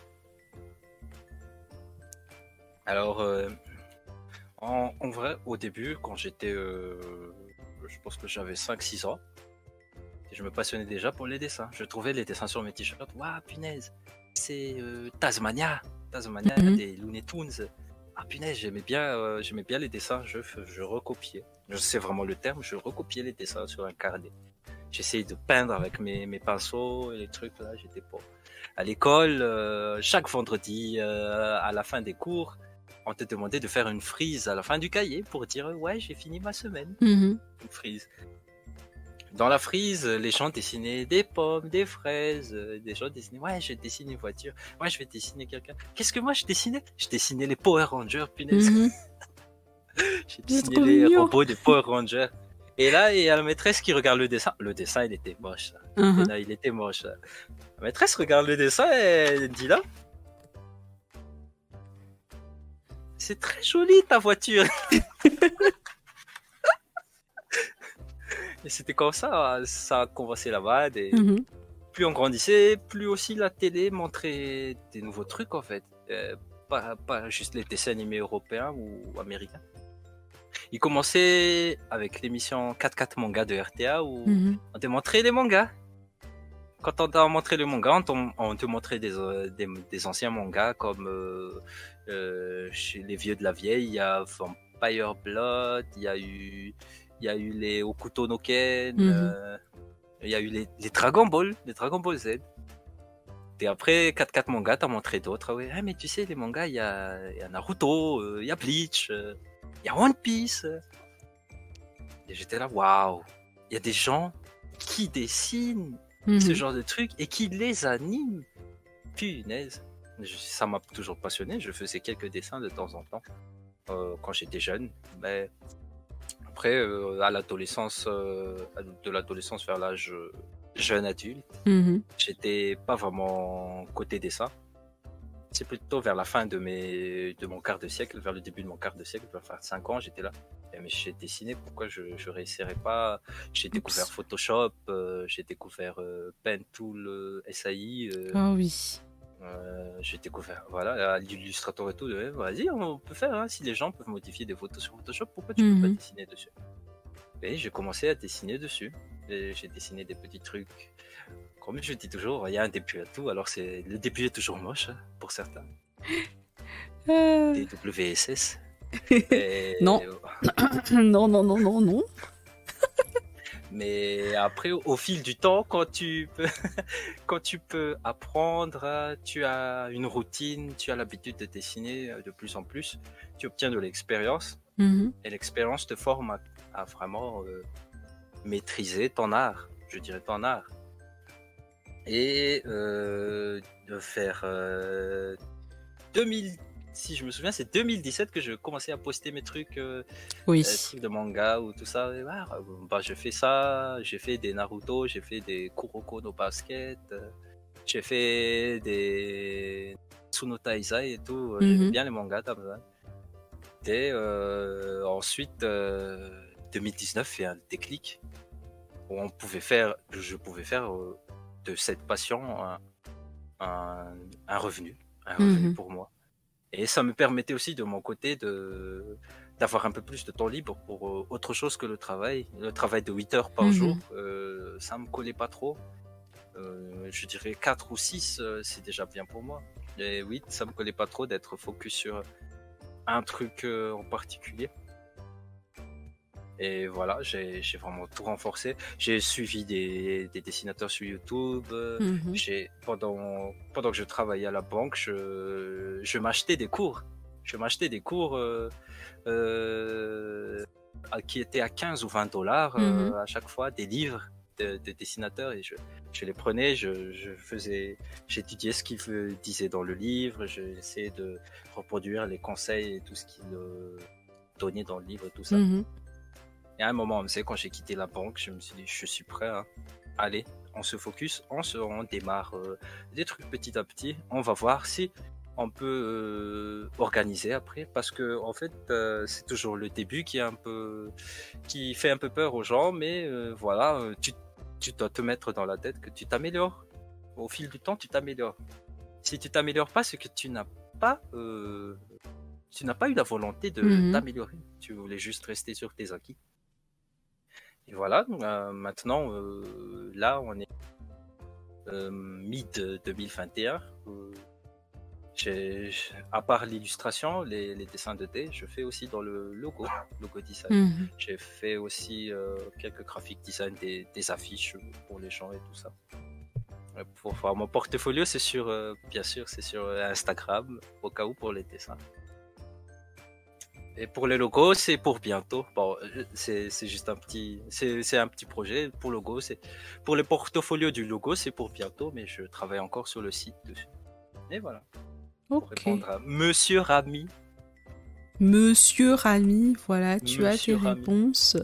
Alors, euh, en, en vrai, au début, quand j'étais, euh, je pense que j'avais 5-6 ans, je me passionnais déjà pour les dessins. Je trouvais les dessins sur mes t-shirts, waouh, punaise, c'est euh, Tasmania, Tasmania, Mhm. des Looney Tunes. Ah punaise, j'aimais bien, j'aimais bien les dessins, je, je recopiais. Je sais vraiment le terme, je recopiais les dessins sur un carnet. J'essayais de peindre avec mes, mes pinceaux et les trucs là, j'étais pas. À l'école, euh, chaque vendredi, euh, à la fin des cours, on te demandait de faire une frise à la fin du cahier pour dire ouais j'ai fini ma semaine Mhm. une frise dans la frise les gens dessinaient des pommes des fraises euh, des gens dessinaient ouais je dessine une voiture ouais je vais dessiner quelqu'un qu'est-ce que moi je dessinais? Je dessinais les Power Rangers punaise Mhm. (laughs) j'ai dessiné les mignon. robots des Power Rangers et là il y a la maîtresse qui regarde le dessin le dessin il était moche. Mhm. Là, il était moche la maîtresse regarde le dessin et elle dit là c'est très joli ta voiture (laughs) Et c'était comme ça, ça a commencé là-bas. Et Mhm. plus on grandissait, plus aussi la télé montrait des nouveaux trucs en fait. Euh, pas, pas juste les dessins animés européens ou américains. il commençait avec l'émission 4-4 manga de RTA où Mhm. on te montrait les mangas. Quand on t'a montré le manga, on, te montrait des, euh, des, des anciens mangas comme euh, chez les vieux de la vieille, il y a Vampire Blood, il y a eu, il y a eu les Okuto no Ken, Mhm. euh, il y a eu les, les Dragon Ball, les Dragon Ball Z. Et après 4-4 mangas, t'as montré d'autres. Ah Ouais, Ah, mais tu sais, les mangas, il y a, il y a Naruto, euh, il y a Bleach, euh, il y a One Piece. Et j'étais là, waouh, il y a des gens qui dessinent Mhm. ce genre de trucs et qui les animent. Punaise. Je- ça m'a toujours passionné. Je faisais quelques dessins de temps en temps euh, quand j'étais jeune. Mais après, euh, à l'adolescence, euh, de l'adolescence vers l'âge jeune adulte, Mhm. j'étais pas vraiment côté dessin. C'est plutôt vers la fin de, mes, de mon quart de siècle, vers le début de mon quart de siècle, vers 5 ans, j'étais là. Mais j'ai dessiné, pourquoi je ne réussirais pas? J'ai découvert Photoshop, j'ai découvert Pen Tool, euh, SAI, Ah oui. Euh, j'ai découvert voilà, l'illustrator et tout. euh, Vas-y, on peut faire. hein, si les gens peuvent modifier des photos sur Photoshop, pourquoi tu peux pas Mhm. dessiner dessus? Et j'ai commencé à dessiner dessus. Et J'ai dessiné des petits trucs. Comme je dis toujours, il y a un début à tout. Alors c'est le début est toujours moche hein, pour certains. (laughs) Euh, Des WSS. (laughs) Et- (coughs) Non. non, non, non, non, non. Mais après, au fil du temps, quand tu peux, (laughs) quand tu peux apprendre, tu as une routine, tu as l'habitude de dessiner euh, de plus en plus, tu obtiens de l'expérience Mhm. et l'expérience te forme à, à vraiment euh, maîtriser ton art, je dirais ton art. Et euh, de faire euh, 2000, si je me souviens, c'est 2017 que je commençais à poster mes trucs. euh, Oui. euh, trucs de manga ou tout ça. Euh, bah, je fais ça, j'ai fait des Naruto, j'ai fait des Kuroko no Basket, euh, j'ai fait des Tsuno Taizai et tout. euh, Mhm. J'aime bien les mangas. Et ensuite, euh, 2019, il y a un déclic où on pouvait faire, je pouvais faire de cette passion un, un, un revenu, un revenu Mhm. pour moi. Et ça me permettait aussi de mon côté de d'avoir un peu plus de temps libre pour euh, autre chose que le travail. Le travail de 8 heures par Mhm. jour, euh, ça me collait pas trop. Euh, je dirais 4 ou 6, euh, c'est déjà bien pour moi. Et 8, ça me collait pas trop d'être focus sur un truc en particulier. Et voilà, j'ai vraiment tout renforcé. J'ai suivi des, des dessinateurs sur YouTube. Mhm. j'ai pendant pendant que je travaillais à la banque, je, je m'achetais des cours. Je m'achetais des cours euh, euh, à- qui étaient à 15 ou 20 dollars euh, Mhm. à chaque fois, des livres de, de dessinateurs et je, je les prenais, je, je faisais, j'étudiais ce qu'ils disaient dans le livre, j'essayais de reproduire les conseils et tout ce qu'ils euh, donnaient dans le livre, tout ça. Mhm. Et à un moment, tu sais, quand j'ai quitté la banque, je me suis dit, je suis prêt à aller, on se focus, on se on démarre euh, des trucs petit à petit. On va voir si on peut euh, organiser après, parce que en fait, euh, c'est toujours le début qui est un peu, qui fait un peu peur aux gens, mais voilà, tu, tu dois te mettre dans la tête que tu t'améliores. Au fil du temps, tu t'améliores. Si tu t'améliores pas, c'est que tu n'as pas, tu n'as pas eu la volonté de Mhm. t'améliorer. Tu voulais juste rester sur tes acquis. Et voilà, euh, maintenant, euh, là, on est euh, mid-2021. Euh, j'ai- j'ai- à part l'illustration, les, les dessins de thé, je fais aussi dans le logo, logo design. Mhm. J'ai fait aussi quelques graphiques design, des, des affiches pour les gens et tout ça. Pour voir mon portfolio, c'est sur, bien sûr, c'est sur Instagram, au cas où pour les dessins. Et pour les logos, c'est pour bientôt. Bon, euh, c'est juste un petit, c'est un petit projet. Pour le logo, c'est pour les portfolios du logo, c'est pour bientôt, mais je travaille encore sur le site dessus. Et voilà. Pour Ok. répondre à Monsieur Rami. Monsieur Rami, voilà, tu as tes Rami. réponses.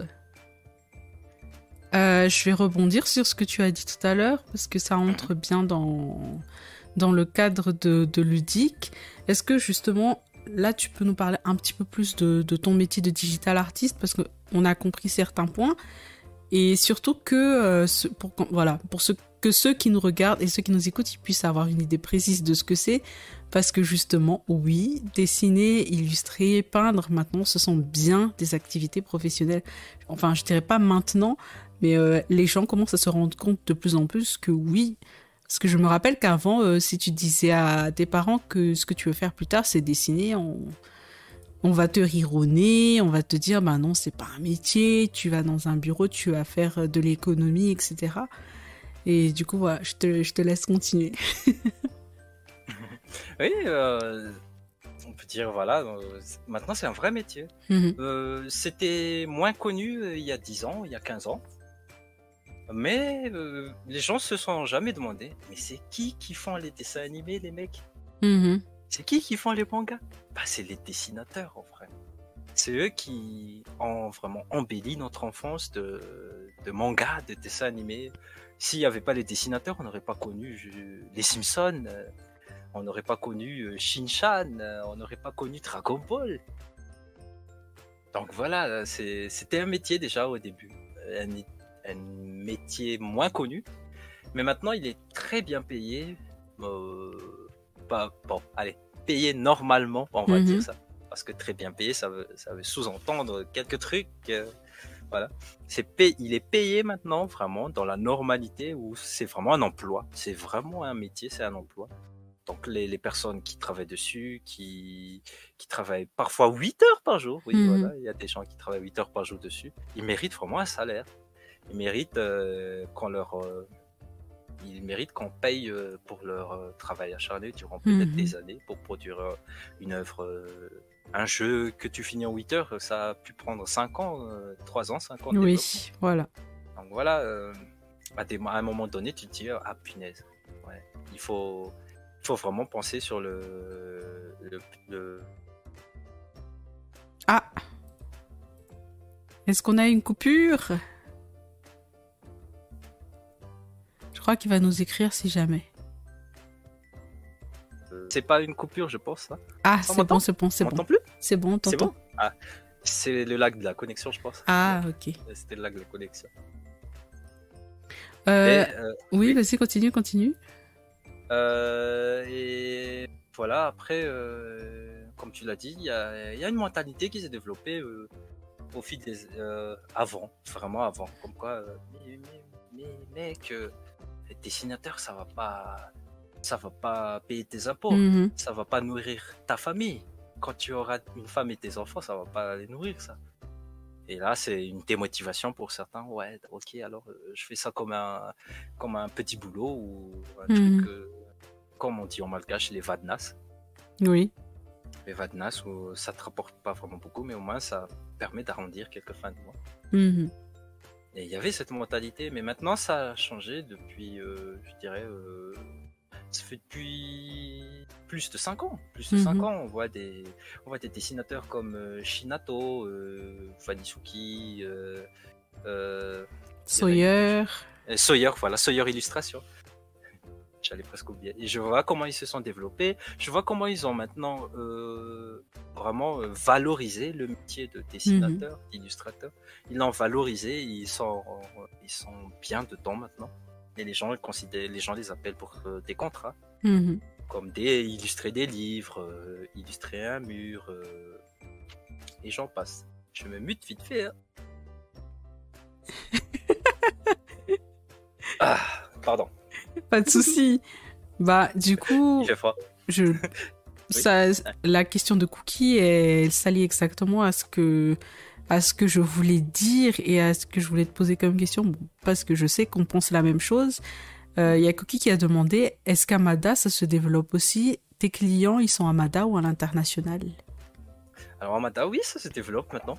Euh, je vais rebondir sur ce que tu as dit tout à l'heure, parce que ça entre bien dans, dans le cadre de, de ludique. Est-ce que justement, là, tu peux nous parler un petit peu plus de, ton métier de digital artiste, parce qu'on a compris certains points. et surtout que euh, pour voilà pour ce que ceux qui nous regardent et ceux qui nous écoutent ils puissent avoir une idée précise de ce que c'est parce que justement oui dessiner illustrer peindre maintenant ce sont bien des activités professionnelles enfin je dirais pas maintenant mais euh, les gens commencent à se rendre compte de plus en plus que oui parce que je me rappelle qu'avant euh, si tu disais à tes parents que ce que tu veux faire plus tard c'est dessiner on on va te rironner, on va te dire bah non c'est pas un métier, tu vas dans un bureau, tu vas faire de l'économie, etc. Et du coup voilà, je te, je te laisse continuer. (laughs) Oui, euh, on peut dire, voilà, euh, maintenant c'est un vrai métier. Mhm. Euh, C'était moins connu il y a 10 ans, il y a 15 ans. Mais euh, les gens se sont jamais demandé, mais c'est qui qui font les dessins animés, les mecs? Mhm. C'est qui qui font les mangas? Bah, c'est les dessinateurs en vrai. C'est eux qui ont vraiment embelli notre enfance de, de mangas, de dessins animés. S'il n'y avait pas les dessinateurs, on n'aurait pas connu euh, les Simpsons, euh, on n'aurait pas connu Shin-Chan, on n'aurait pas connu Dragon Ball. Donc voilà, c'était un métier déjà au début, un, un métier moins connu, mais maintenant il est très bien payé. Euh, pas bon, allez, payé normalement, on va Mhm. dire ça. Parce que très bien payé, ça veut, ça veut sous-entendre quelques trucs. euh, voilà. C'est il est payé maintenant vraiment dans la normalité où c'est vraiment un emploi. C'est vraiment un métier, c'est un emploi. Donc les, les personnes qui travaillent dessus, qui, qui travaillent parfois 8 heures par jour, oui, Mhm. voilà, il y a des gens qui travaillent 8 heures par jour dessus, ils méritent vraiment un salaire. Ils méritent euh, qu'on leur... euh, ils méritent qu'on paye euh, pour leur travail acharné durant peut-être Mhm. des années pour produire une œuvre, un jeu que tu finis en 8 heures, ça a pu prendre 5 ans, euh, 3 ans, 5 ans. Oui, voilà. Donc voilà, à, des- à un moment donné, tu te dis, ah punaise, ouais, il faut, faut vraiment penser sur le, le, le- Ah Est-ce qu'on a une coupure? Je crois qu'il va nous écrire si jamais. C'est pas une coupure, je pense. Ah, c'est bon, c'est bon, c'est On bon. plus? C'est bon, t'entends bon? Ah, c'est le lag de la connexion, je pense. Ah, ok. C'était le lag de la connexion. Euh, Et, euh, oui, oui. vas-y, continue, continue. Euh, et voilà, après, comme tu l'as dit, il y a, il y a une mentalité qui s'est développée au fil des. avant, vraiment avant. Comme quoi, mais, mais, mais mec, euh, les dessinateurs, ça va pas. Ça va pas payer tes impôts, Mhm. ça va pas nourrir ta famille. Quand tu auras une femme et tes enfants, ça va pas les nourrir, ça. Et là, c'est une démotivation pour certains. Ouais, ok, alors euh, je fais ça comme un, comme un petit boulot ou un Mhm. truc, euh, comme on dit en malgache, les vadnas. Oui. Les vadnas, où ça te rapporte pas vraiment beaucoup, mais au moins ça permet d'arrondir quelques fins de mois. Mhm. Et il y avait cette mentalité, mais maintenant ça a changé depuis, euh, je dirais, euh, ça fait depuis plus de 5 ans. Plus de Mhm. 5 ans, on voit des, on voit des dessinateurs comme euh, Shinato, euh, Fanisuki, Sawyer. Sawyer, voilà, Sawyer Illustration. J'allais presque oublier. Et je vois comment ils se sont développés. Je vois comment ils ont maintenant euh, vraiment euh, valorisé le métier de dessinateur, d'illustrateur. Ils l'ont valorisé. Ils sont, ils sont bien dedans maintenant. Et les gens, les considèrent, les gens les appellent pour euh, des contrats, Mhm. comme des illustrer des livres, euh, illustrer un mur, et j'en passe. Je me mute vite fait. hein. (laughs) ah, pardon. (laughs) Pas de souci. Bah, du coup, Il fait froid. je... (laughs) ça, la question de Cookie, elle s'allie exactement à ce que à ce que je voulais dire et à ce que je voulais te poser comme question, bon, parce que je sais qu'on pense la même chose. Euh, Il y a Cookie qui a demandé, est-ce qu'à Mada, ça se développe aussi? Tes clients, ils sont à Mada ou à l'international? Alors, Amada, oui, ça se développe maintenant.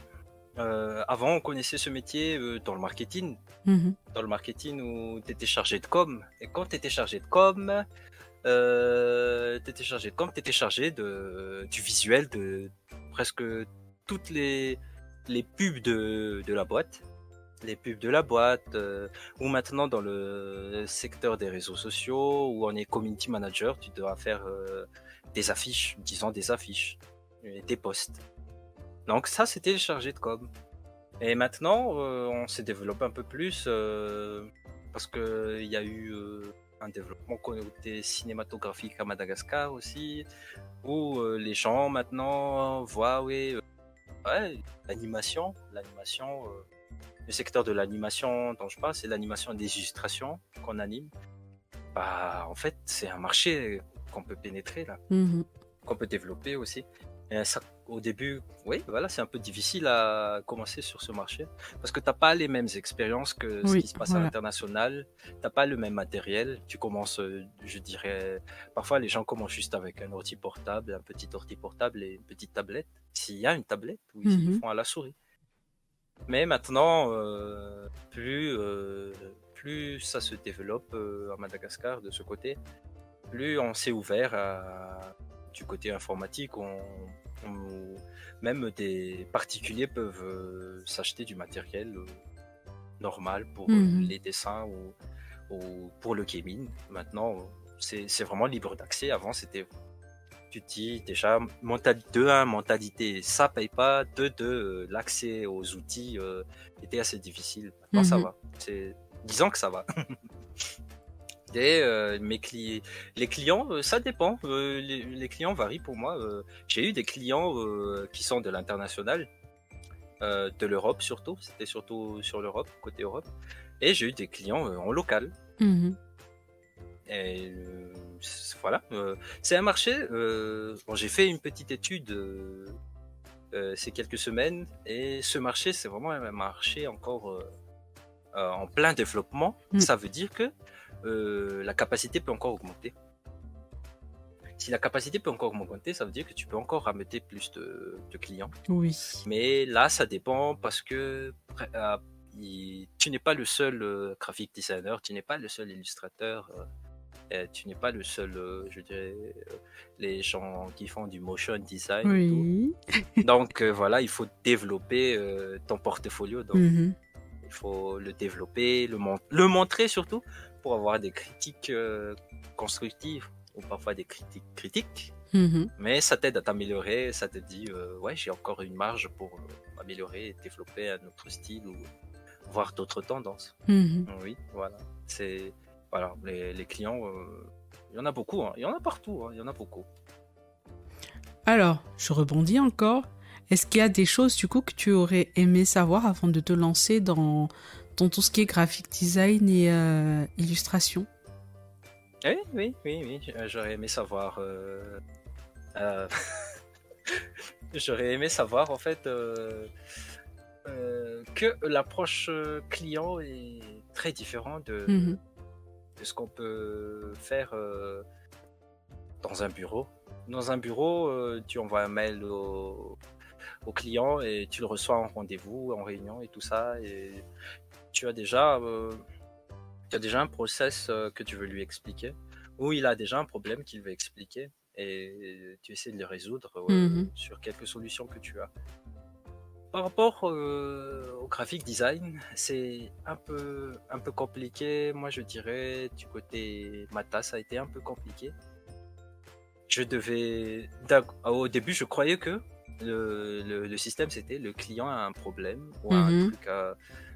Euh, avant, on connaissait ce métier euh, dans le marketing. Mhm. Dans le marketing où tu étais chargé de com. Et quand tu étais chargé de com, euh, tu étais chargé de com, tu étais chargé de, du visuel de presque toutes les, les pubs de, de la boîte. Les pubs de la boîte, euh, ou maintenant dans le secteur des réseaux sociaux, où on est community manager, tu dois faire des affiches, disons des affiches, des posts. Donc ça, c'était chargé de com. Et maintenant, on s'est développé un peu plus parce qu'il y a eu un développement côté cinématographique à Madagascar aussi, où les gens maintenant voient, oui, ouais, l'animation, l'animation, le secteur de l'animation dont je parle, c'est l'animation des illustrations qu'on anime. Bah, en fait, c'est un marché qu'on peut pénétrer là, mmh qu'on peut développer aussi. Et ça, au début, oui, voilà, c'est un peu difficile à commencer sur ce marché parce que t'as pas les mêmes expériences que ce qui se passe à l'international. T'as pas le même matériel. Tu commences, euh, je dirais, parfois les gens commencent juste avec un ordi portable, un petit ordi portable et une petite tablette. S'il y a une tablette, oui, ils mmh font à la souris. Mais maintenant, euh, plus euh, plus ça se développe à Madagascar de ce côté, plus on s'est ouvert à, du côté informatique, on, même des particuliers peuvent euh, s'acheter du matériel euh, normal pour euh, mhm. les dessins ou, pour le gaming. Maintenant, c'est vraiment libre d'accès. Avant, c'était tu te dis déjà mentalité de 1 mentalité ça paye pas de 2 l'accès aux outils était assez difficile maintenant ça mhm. va c'est disons que ça va (laughs) Euh, mes les clients, euh, ça dépend. Euh, les, clients varient pour moi. J'ai eu des clients qui sont de l'international, de l'Europe surtout. C'était surtout sur l'Europe, côté Europe. Et j'ai eu des clients en local. Mmh et voilà. c'est un marché. bon, j'ai fait une petite étude ces quelques semaines. Et ce marché, c'est vraiment un marché encore en plein développement. Mmh. Ça veut dire que euh, la capacité peut encore augmenter. Si la capacité peut encore augmenter, ça veut dire que tu peux encore ramener plus de, clients. Oui. Mais là, ça dépend parce que euh, tu n'es pas le seul euh, graphic designer, tu n'es pas le seul illustrateur, tu n'es pas le seul, je dirais, les gens qui font du motion design. Oui. (laughs) Donc voilà, il faut développer ton portfolio. Donc, mhm. il faut le développer, le, le montrer surtout pour avoir des critiques euh, constructives ou parfois des critiques critiques. Mhm. Mais ça t'aide à t'améliorer, ça te dit, euh, ouais, j'ai encore une marge pour euh, améliorer et développer un autre style ou voir d'autres tendances. Mhm. Oui, voilà. C'est, voilà, les, clients, il y en a beaucoup, hein. il y en a partout, hein. il y en a beaucoup. Alors, je rebondis encore. Est-ce qu'il y a des choses du coup que tu aurais aimé savoir avant de te lancer dans, dans tout ce qui est graphic design et euh, illustration Oui, oui, oui, oui. J'aurais aimé savoir. Euh, euh, (laughs) j'aurais aimé savoir en fait que l'approche client est très différente de, mhm. de ce qu'on peut faire dans un bureau. Dans un bureau, tu envoies un mail au, au client et tu le reçois en rendez-vous, en réunion et tout ça. Et tu as déjà, euh, tu as déjà un process euh, que tu veux lui expliquer, ou il a déjà un problème qu'il veut expliquer, et tu essaies de le résoudre euh, mhm. sur quelques solutions que tu as. Par rapport au graphic design, c'est un peu, un peu compliqué. Moi, je dirais, du côté Mata, ça a été un peu compliqué. Je devais. Au début, je croyais que le, le, système, c'était le client a un problème ou un mhm. truc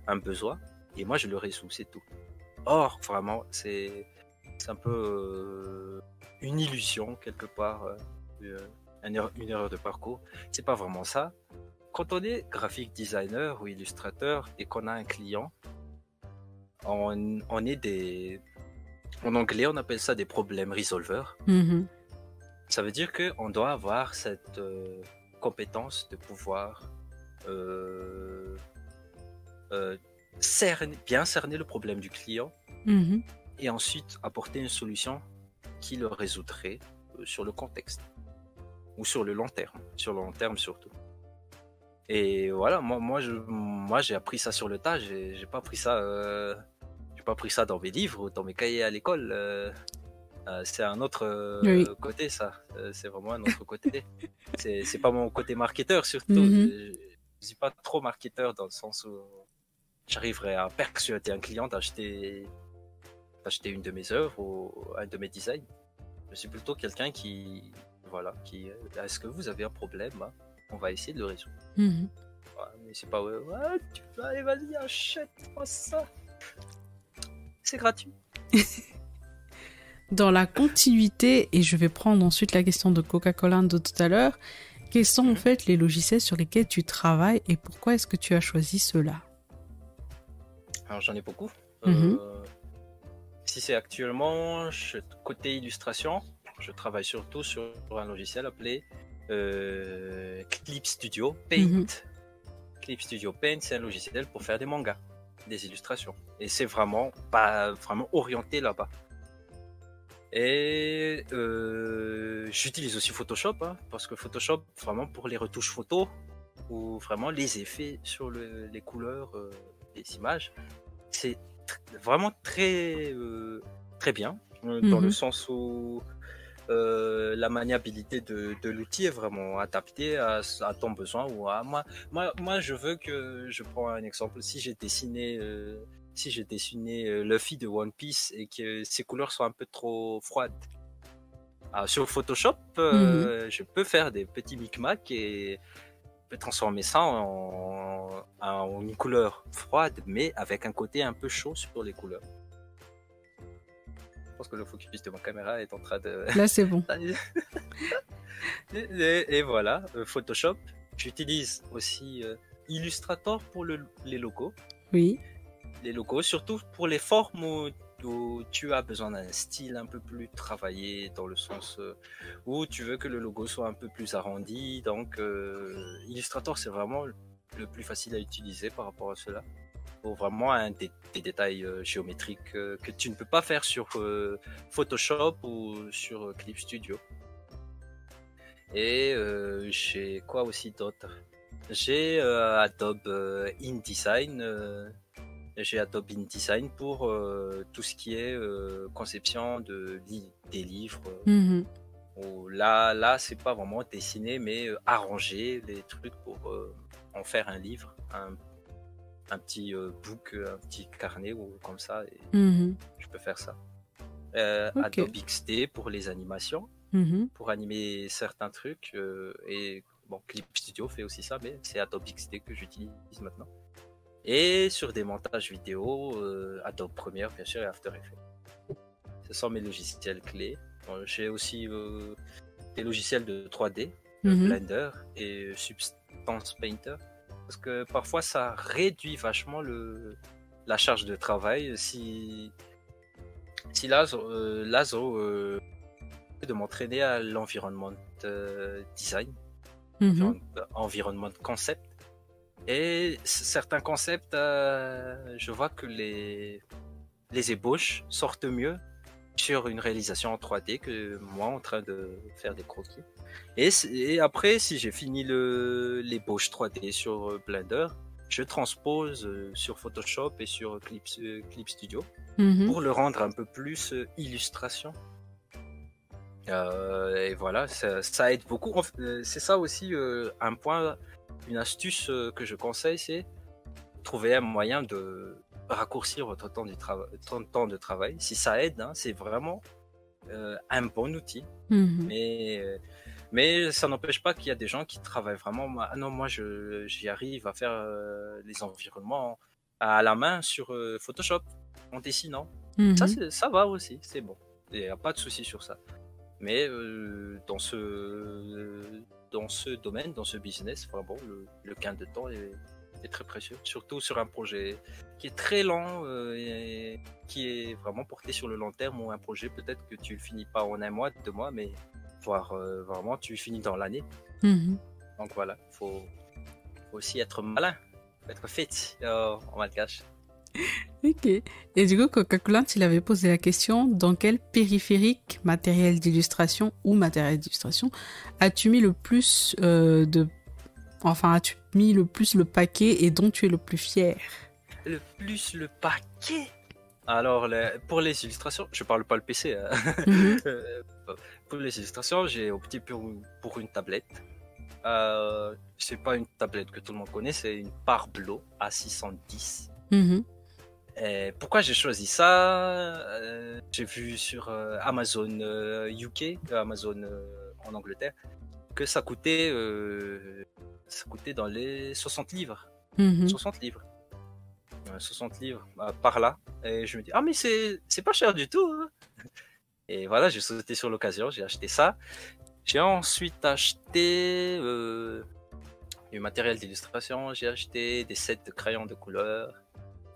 un besoin et moi je le résous, c'est tout. Or, vraiment, c'est un peu euh, une illusion quelque part, euh, euh, une, erreur, de parcours. C'est pas vraiment ça. Quand on est graphic designer ou illustrateur et qu'on a un client, on, on, est des. En anglais, on appelle ça des problèmes resolvers. Mm-hmm. Ça veut dire qu'on doit avoir cette compétence de pouvoir euh, cerner, bien cerner le problème du client mhm. et ensuite apporter une solution qui le résoudrait euh, sur le contexte ou sur le long terme, sur le long terme surtout. Et voilà, moi, moi, je, moi, j'ai appris ça sur le tas. J'ai, pas appris ça, euh, j'ai pas appris ça dans mes livres dans mes cahiers à l'école. c'est un autre côté, ça. c'est vraiment un autre côté. c'est, c'est pas mon côté marketeur surtout. Mhm. Je, je, suis pas trop marketeur dans le sens où j'arriverai à persuader un client d'acheter d'acheter une de mes œuvres ou un de mes designs. Je suis plutôt quelqu'un qui, voilà, qui, est-ce que vous avez un problème hein? On va essayer de le résoudre. Mhm. mais c'est pas. Ouais, tu peux, allez, vas-y, achète-moi ça. C'est gratuit. (laughs) Dans la continuité, et je vais prendre ensuite la question de Coca-Cola de tout à l'heure, quels sont en Mhm. fait les logiciels sur lesquels tu travailles et pourquoi est-ce que tu as choisi cela Alors j'en ai beaucoup. Mhm. Euh, si c'est actuellement, je- côté illustration, je travaille surtout sur un logiciel appelé euh, Clip Studio Paint. Mhm. Clip Studio Paint, c'est un logiciel pour faire des mangas, des illustrations. Et c'est vraiment pas vraiment orienté là-bas. Et euh, j'utilise aussi Photoshop, hein, parce que Photoshop, vraiment pour les retouches photos, ou vraiment les effets sur le- les couleurs euh, des images, c'est tr- vraiment très, euh, très bien, euh, dans Mhm. le sens où euh, la maniabilité de, de l'outil est vraiment adaptée à, à ton besoin. Ou à moi, moi, moi, je veux que, je prends un exemple, si j'ai dessiné, euh, si j'ai dessiné euh, Luffy de One Piece et que ses couleurs sont un peu trop froides, ah, sur Photoshop, euh, je peux faire des petits micmacs et je peux transformer ça en, en une couleur froide, mais avec un côté un peu chaud sur les couleurs. Je pense que le focus de ma caméra est en train de... Là, c'est bon. (laughs) et, (laughs) et- et voilà, euh, Photoshop. J'utilise aussi euh, Illustrator pour le- les logos. Oui. Les logos, surtout pour les formes où, tu as besoin d'un style un peu plus travaillé, dans le sens euh, où tu veux que le logo soit un peu plus arrondi. Donc, euh, Illustrator, c'est vraiment le plus facile à utiliser par rapport à cela. Pour vraiment des, détails euh, géométriques que tu ne peux pas faire sur Photoshop ou sur Clip Studio. Et j'ai quoi aussi d'autre? J'ai Adobe InDesign. J'ai Adobe InDesign pour euh, tout ce qui est euh, conception de des livres. Où là, là, c'est pas vraiment dessiner, mais euh, arranger les trucs pour en faire un livre, un, un petit book, un petit carnet ou comme ça. Et Mhm. je peux faire ça. Euh. Adobe XD pour les animations Mhm. pour animer certains trucs. euh, et bon, Clip Studio fait aussi ça, mais c'est Adobe XD que j'utilise maintenant. Et sur des montages vidéo, euh, Adobe Premiere, bien sûr, et After Effects. Ce sont mes logiciels clés. Euh, J'ai aussi euh, des logiciels de 3D, euh, Mhm. Blender et Substance Painter. Parce que parfois, ça réduit vachement le, la charge de travail. Si, si Lazo, euh, de m'entraîner à l'environnement design, Mhm. environ- environnement concept. Et certains concepts, euh, je vois que les, les ébauches sortent mieux sur une réalisation en 3D que moi en train de faire des croquis. Et, après, si j'ai fini l'ébauche 3D sur euh, Blender, je transpose euh, sur Photoshop et sur Clip, Clip Studio Mhm. pour le rendre un peu plus illustration. Euh, et voilà, ça, ça aide beaucoup. C'est ça aussi euh, un point, une astuce euh, que je conseille, c'est trouver un moyen de raccourcir votre temps, du trava- ton temps de travail. Si ça aide, hein, c'est vraiment euh, un bon outil. Mhm. Mais, euh, mais ça n'empêche pas qu'il y a des gens qui travaillent vraiment. Ah non, moi, je- j'y arrive à faire euh, les environnements à la main sur euh, Photoshop en dessinant. Mhm. Ça, c'est- ça va aussi, c'est bon. Il n'y a pas de souci sur ça. Mais dans, ce, dans ce domaine, dans ce business, vraiment, le, le gain de temps est, est très précieux. Surtout sur un projet qui est très lent euh, et qui est vraiment porté sur le long terme ou un projet peut-être que tu finis pas en un mois, deux mois, mais voire euh, vraiment tu finis dans l'année. Mhm. Donc voilà, il faut, faut aussi être malin, être fit en malgache. (laughs) Ok. Et du coup, Coca-Cola, il avait posé la question dans quel périphérique, matériel d'illustration ou matériel d'illustration, as-tu mis le plus euh, de. Enfin, as-tu mis le plus le paquet et dont tu es le plus fier? Le plus le paquet? Alors, pour les illustrations, je parle pas le PC. hein. (laughs) Mhm. Euh, pour les illustrations, j'ai opté pour, une tablette. Euh, c'est pas une tablette que tout le monde connaît, c'est une Parblo A610. Mhm. Et pourquoi j'ai choisi ça Euh, J'ai vu sur euh, Amazon euh, UK, euh, Amazon en Angleterre, que ça coûtait ça coûtait dans les 60 livres. Mhm. 60 livres. Euh, 60 livres euh, par là. Et je me dis, ah, mais c'est pas cher du tout. hein. Et voilà, j'ai sauté sur l'occasion, j'ai acheté ça. J'ai ensuite acheté du matériel d'illustration, j'ai acheté des sets de crayons de couleur,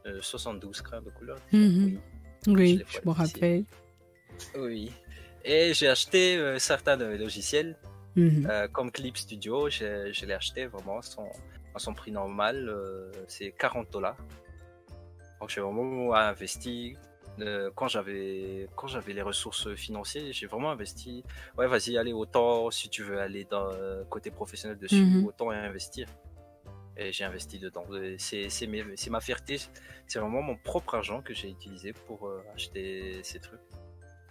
euh, 72 crayons de couleur. Mhm. Oui. Je me rappelle. Oui. Et j'ai acheté euh, certains euh, logiciels, Mhm. euh, comme Clip Studio, je, l'ai acheté vraiment à son, à son prix normal, euh, c'est 40 dollars. Donc j'ai vraiment investi. euh, quand j'avais quand j'avais les ressources financières, j'ai vraiment investi. Ouais, vas-y, allez autant si tu veux aller dans euh, côté professionnel dessus, Mhm. autant investir. Et j'ai investi dedans. C'est ma fierté. C'est vraiment mon propre argent que j'ai utilisé pour euh, acheter ces trucs.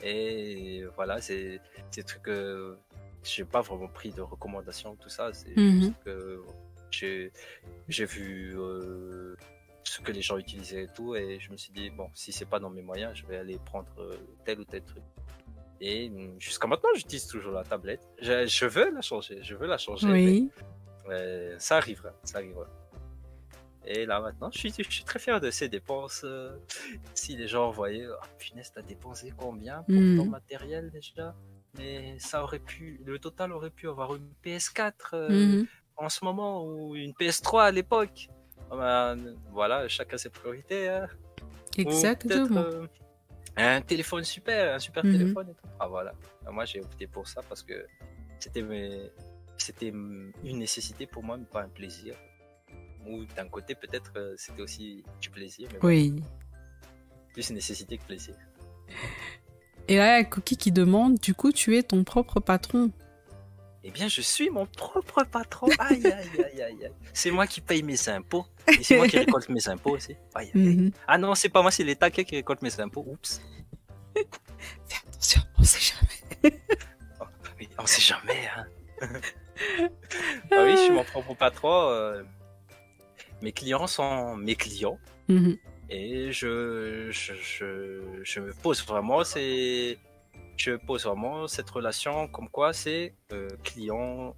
Et voilà, c'est ces trucs. Euh, j'ai pas vraiment pris de recommandations, tout ça. C'est Mhm. que j'ai vu euh, ce que les gens utilisaient et tout, et je me suis dit, bon, si c'est pas dans mes moyens, je vais aller prendre euh, tel ou tel truc. Et jusqu'à maintenant, j'utilise toujours la tablette. Je, je veux la changer, je veux la changer. Oui. mais, euh, ça arrivera, ça arrivera. Et là maintenant, je suis, je suis très fier de ces dépenses. euh, si les gens voyaient, oh, punaise, t'as dépensé combien pour ton matériel déjà? Mais ça aurait pu, le total aurait pu avoir une PS4 euh, Mhm. en ce moment ou une PS3 à l'époque. Ah ben, voilà, chacun ses priorités. hein. Exactement. euh, un téléphone super, un super Mhm. téléphone. et tout. Ah voilà. Ah, Moi j'ai opté pour ça parce que c'était mes- c'était mm, une nécessité pour moi, mais pas un plaisir. Ou d'un côté peut-être euh, c'était aussi du plaisir, mais bon, Oui. plus nécessité que plaisir. Et là, il y a Cookie qui demande, du coup, tu es ton propre patron. Eh bien, je suis mon propre patron. (laughs) Aïe, aïe, aïe, aïe. C'est moi qui paye mes impôts. Et c'est moi qui (laughs) récolte mes impôts aussi. Aïe, aïe. Mhm. Ah non, c'est pas moi, c'est l'État qui récolte mes impôts. Oups. Fais attention, on sait jamais. Oui, on sait jamais, hein. (laughs) ah oui, je suis mon propre patron. euh, Mes clients sont mes clients. Mhm. Et je, je, je, je me pose vraiment, c'est, je pose vraiment cette relation comme quoi c'est euh, client,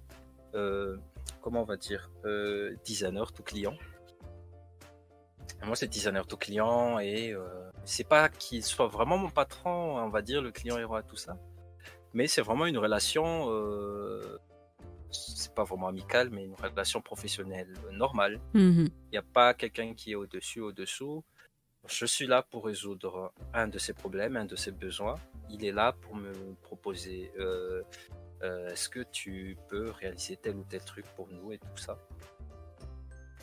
euh, comment on va dire, euh, designer tout client. Et moi, c'est designer tout client et euh, c'est pas qu'il soit vraiment mon patron, on va dire, le client héros à tout ça. Mais c'est vraiment une relation, euh, c'est pas vraiment amical, mais une relation professionnelle normale. Mhm. Il n'y a pas quelqu'un qui est au-dessus, au-dessous. Je suis là pour résoudre un de ses problèmes, un de ses besoins. Il est là pour me proposer euh, euh, est-ce que tu peux réaliser tel ou tel truc pour nous et tout ça.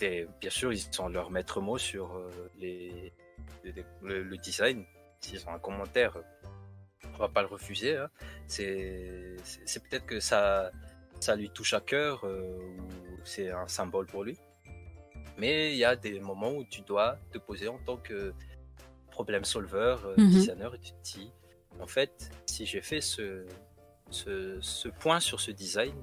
Et bien sûr, ils sont leur maître mot sur euh, les, les- le, le design. S'ils ont un commentaire, on va pas le refuser. hein. C'est peut-être que ça, ça lui touche à cœur euh, ou c'est un symbole pour lui. Mais il y a des moments où tu dois te poser en tant que problème solver, euh, Mhm. designer, et tu te dis, en fait, si j'ai fait ce, ce, ce point sur ce design,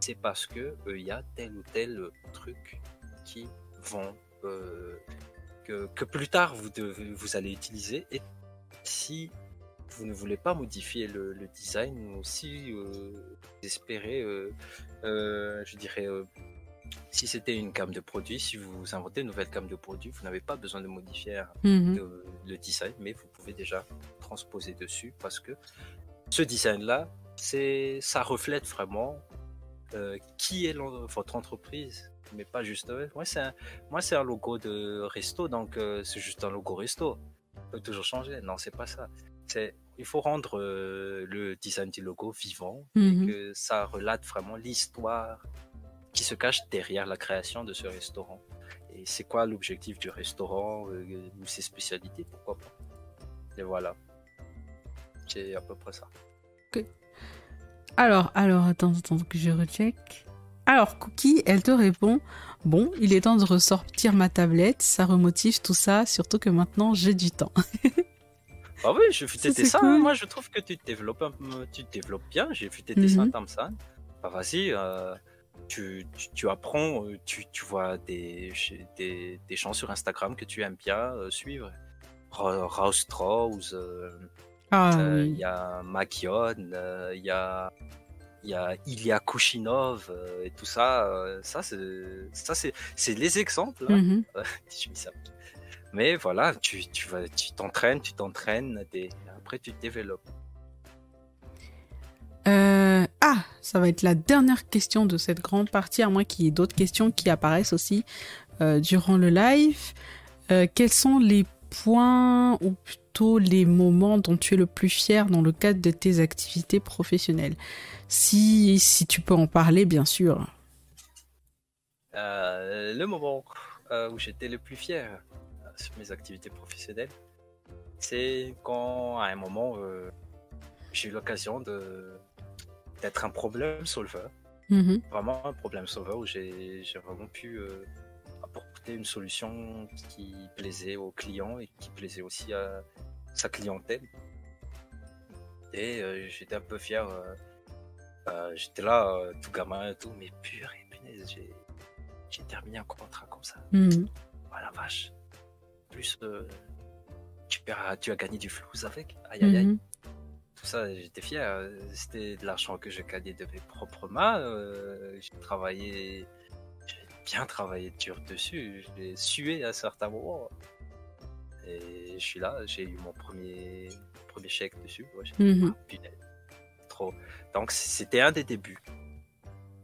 c'est parce que euh, il y a tel ou tel truc qui vont euh, que, que plus tard vous devez, vous allez utiliser et si vous ne voulez pas modifier le, le design ou si euh, vous espérez, euh, euh, je dirais, si c'était une gamme de produits, si vous inventez une nouvelle gamme de produits, vous n'avez pas besoin de modifier Mhm. le, le design, mais vous pouvez déjà transposer dessus parce que ce design-là, c'est, ça reflète vraiment qui est votre entreprise, mais pas juste. Moi, c'est un, moi, c'est un logo de resto, donc c'est juste un logo resto. On peut toujours changer. Non, c'est pas ça. C'est, il faut rendre euh, le design du logo vivant Mhm. et que ça relate vraiment l'histoire qui se cache derrière la création de ce restaurant. Et c'est quoi l'objectif du restaurant, euh, ou ses spécialités, pourquoi pas. Et voilà. C'est à peu près ça. Alors, alors, attends, attends que je recheck. Alors, Cookie, elle te répond Bon, il est temps de ressortir ma tablette, ça remotive tout ça, surtout que maintenant j'ai du temps. (laughs) Ah oui, j'ai vu tes dessins. cool. Moi, je trouve que tu te développes, un tu te développes bien. J'ai vu tes Mhm. dessins, Tamsan. Bah, vas-y, euh, tu, tu, tu apprends, euh, tu, tu vois des, des, des gens sur Instagram que tu aimes bien euh, suivre. Rouse Strauss, Ah Il oui. y a Makion, il y a il y a Ilya Kushinov euh, et tout ça. euh, ça, c'est, les exemples. hein. Mhm. (laughs) Je dis ça. Mais voilà, tu, tu vas, tu t'entraînes, tu t'entraînes, après tu te développes. Euh, ah, ça va être la dernière question de cette grande partie, à moins qu'il y ait d'autres questions qui apparaissent aussi euh, durant le live. Euh, quels sont les points ou plutôt les moments dont tu es le plus fier dans le cadre de tes activités professionnelles? Si, si tu peux en parler, bien sûr. Le moment où j'étais le plus fier sur mes activités professionnelles, c'est quand à un moment euh, j'ai eu l'occasion de d'être un problème solveur, Mhm. vraiment un problème solveur où j'ai vraiment pu euh, apporter une solution qui plaisait aux clients et qui plaisait aussi à sa clientèle. Et euh, j'étais un peu fier. j'étais là, tout gamin et tout, mais purée, punaise, j'ai j'ai terminé un contrat comme ça. Mhm. Oh la vache. Plus, euh, tu, as, tu as gagné du flouze avec. Aïe aïe aïe. Mhm. Tout ça, j'étais fier. euh, C'était de l'argent que je gagnais de mes propres mains. euh, j'ai travaillé, j'ai bien travaillé dur dessus. J'ai sué à certains moments. Et je suis là, j'ai eu mon premier, premier chèque dessus. Ouais, Mhm. ah. Trop. Donc c'était un des débuts.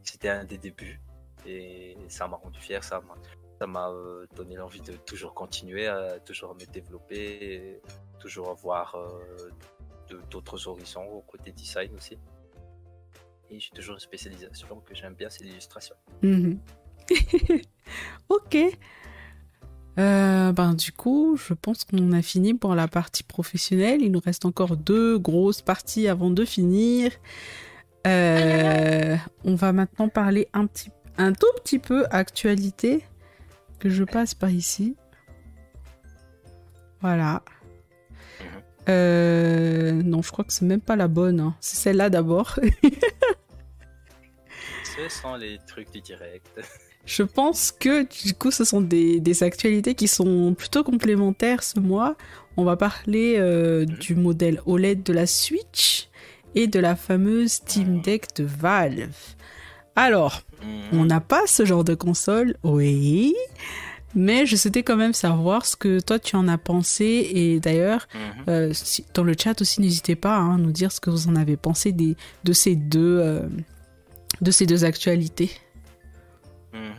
C'était un des débuts. Et ça m'a rendu fier, ça m'a ça m'a euh, donné l'envie de toujours continuer, à toujours me développer, et toujours avoir euh, d'autres horizons au côté design aussi. Et j'ai toujours une spécialisation que j'aime bien, c'est l'illustration. Mhm. (laughs) ok. Euh, ben, du coup, je pense qu'on a fini pour la partie professionnelle. Il nous reste encore deux grosses parties avant de finir. Euh, on va maintenant parler un, petit, un tout petit peu actualité que je passe par ici. Voilà. Euh, non, je crois que c'est même pas la bonne. hein. C'est celle-là d'abord. (laughs) Ce sont les trucs du direct. Je pense que du coup, ce sont des, des actualités qui sont plutôt complémentaires ce mois. On va parler euh, du modèle OLED de la Switch et de la fameuse Steam Deck de Valve. Alors, on n'a pas ce genre de console, oui, mais je souhaitais quand même savoir ce que toi tu en as pensé. Et d'ailleurs, Mhm. euh, si- dans le chat aussi, n'hésitez pas hein, à nous dire ce que vous en avez pensé des, de, ces deux, euh, de ces deux actualités. Mhm.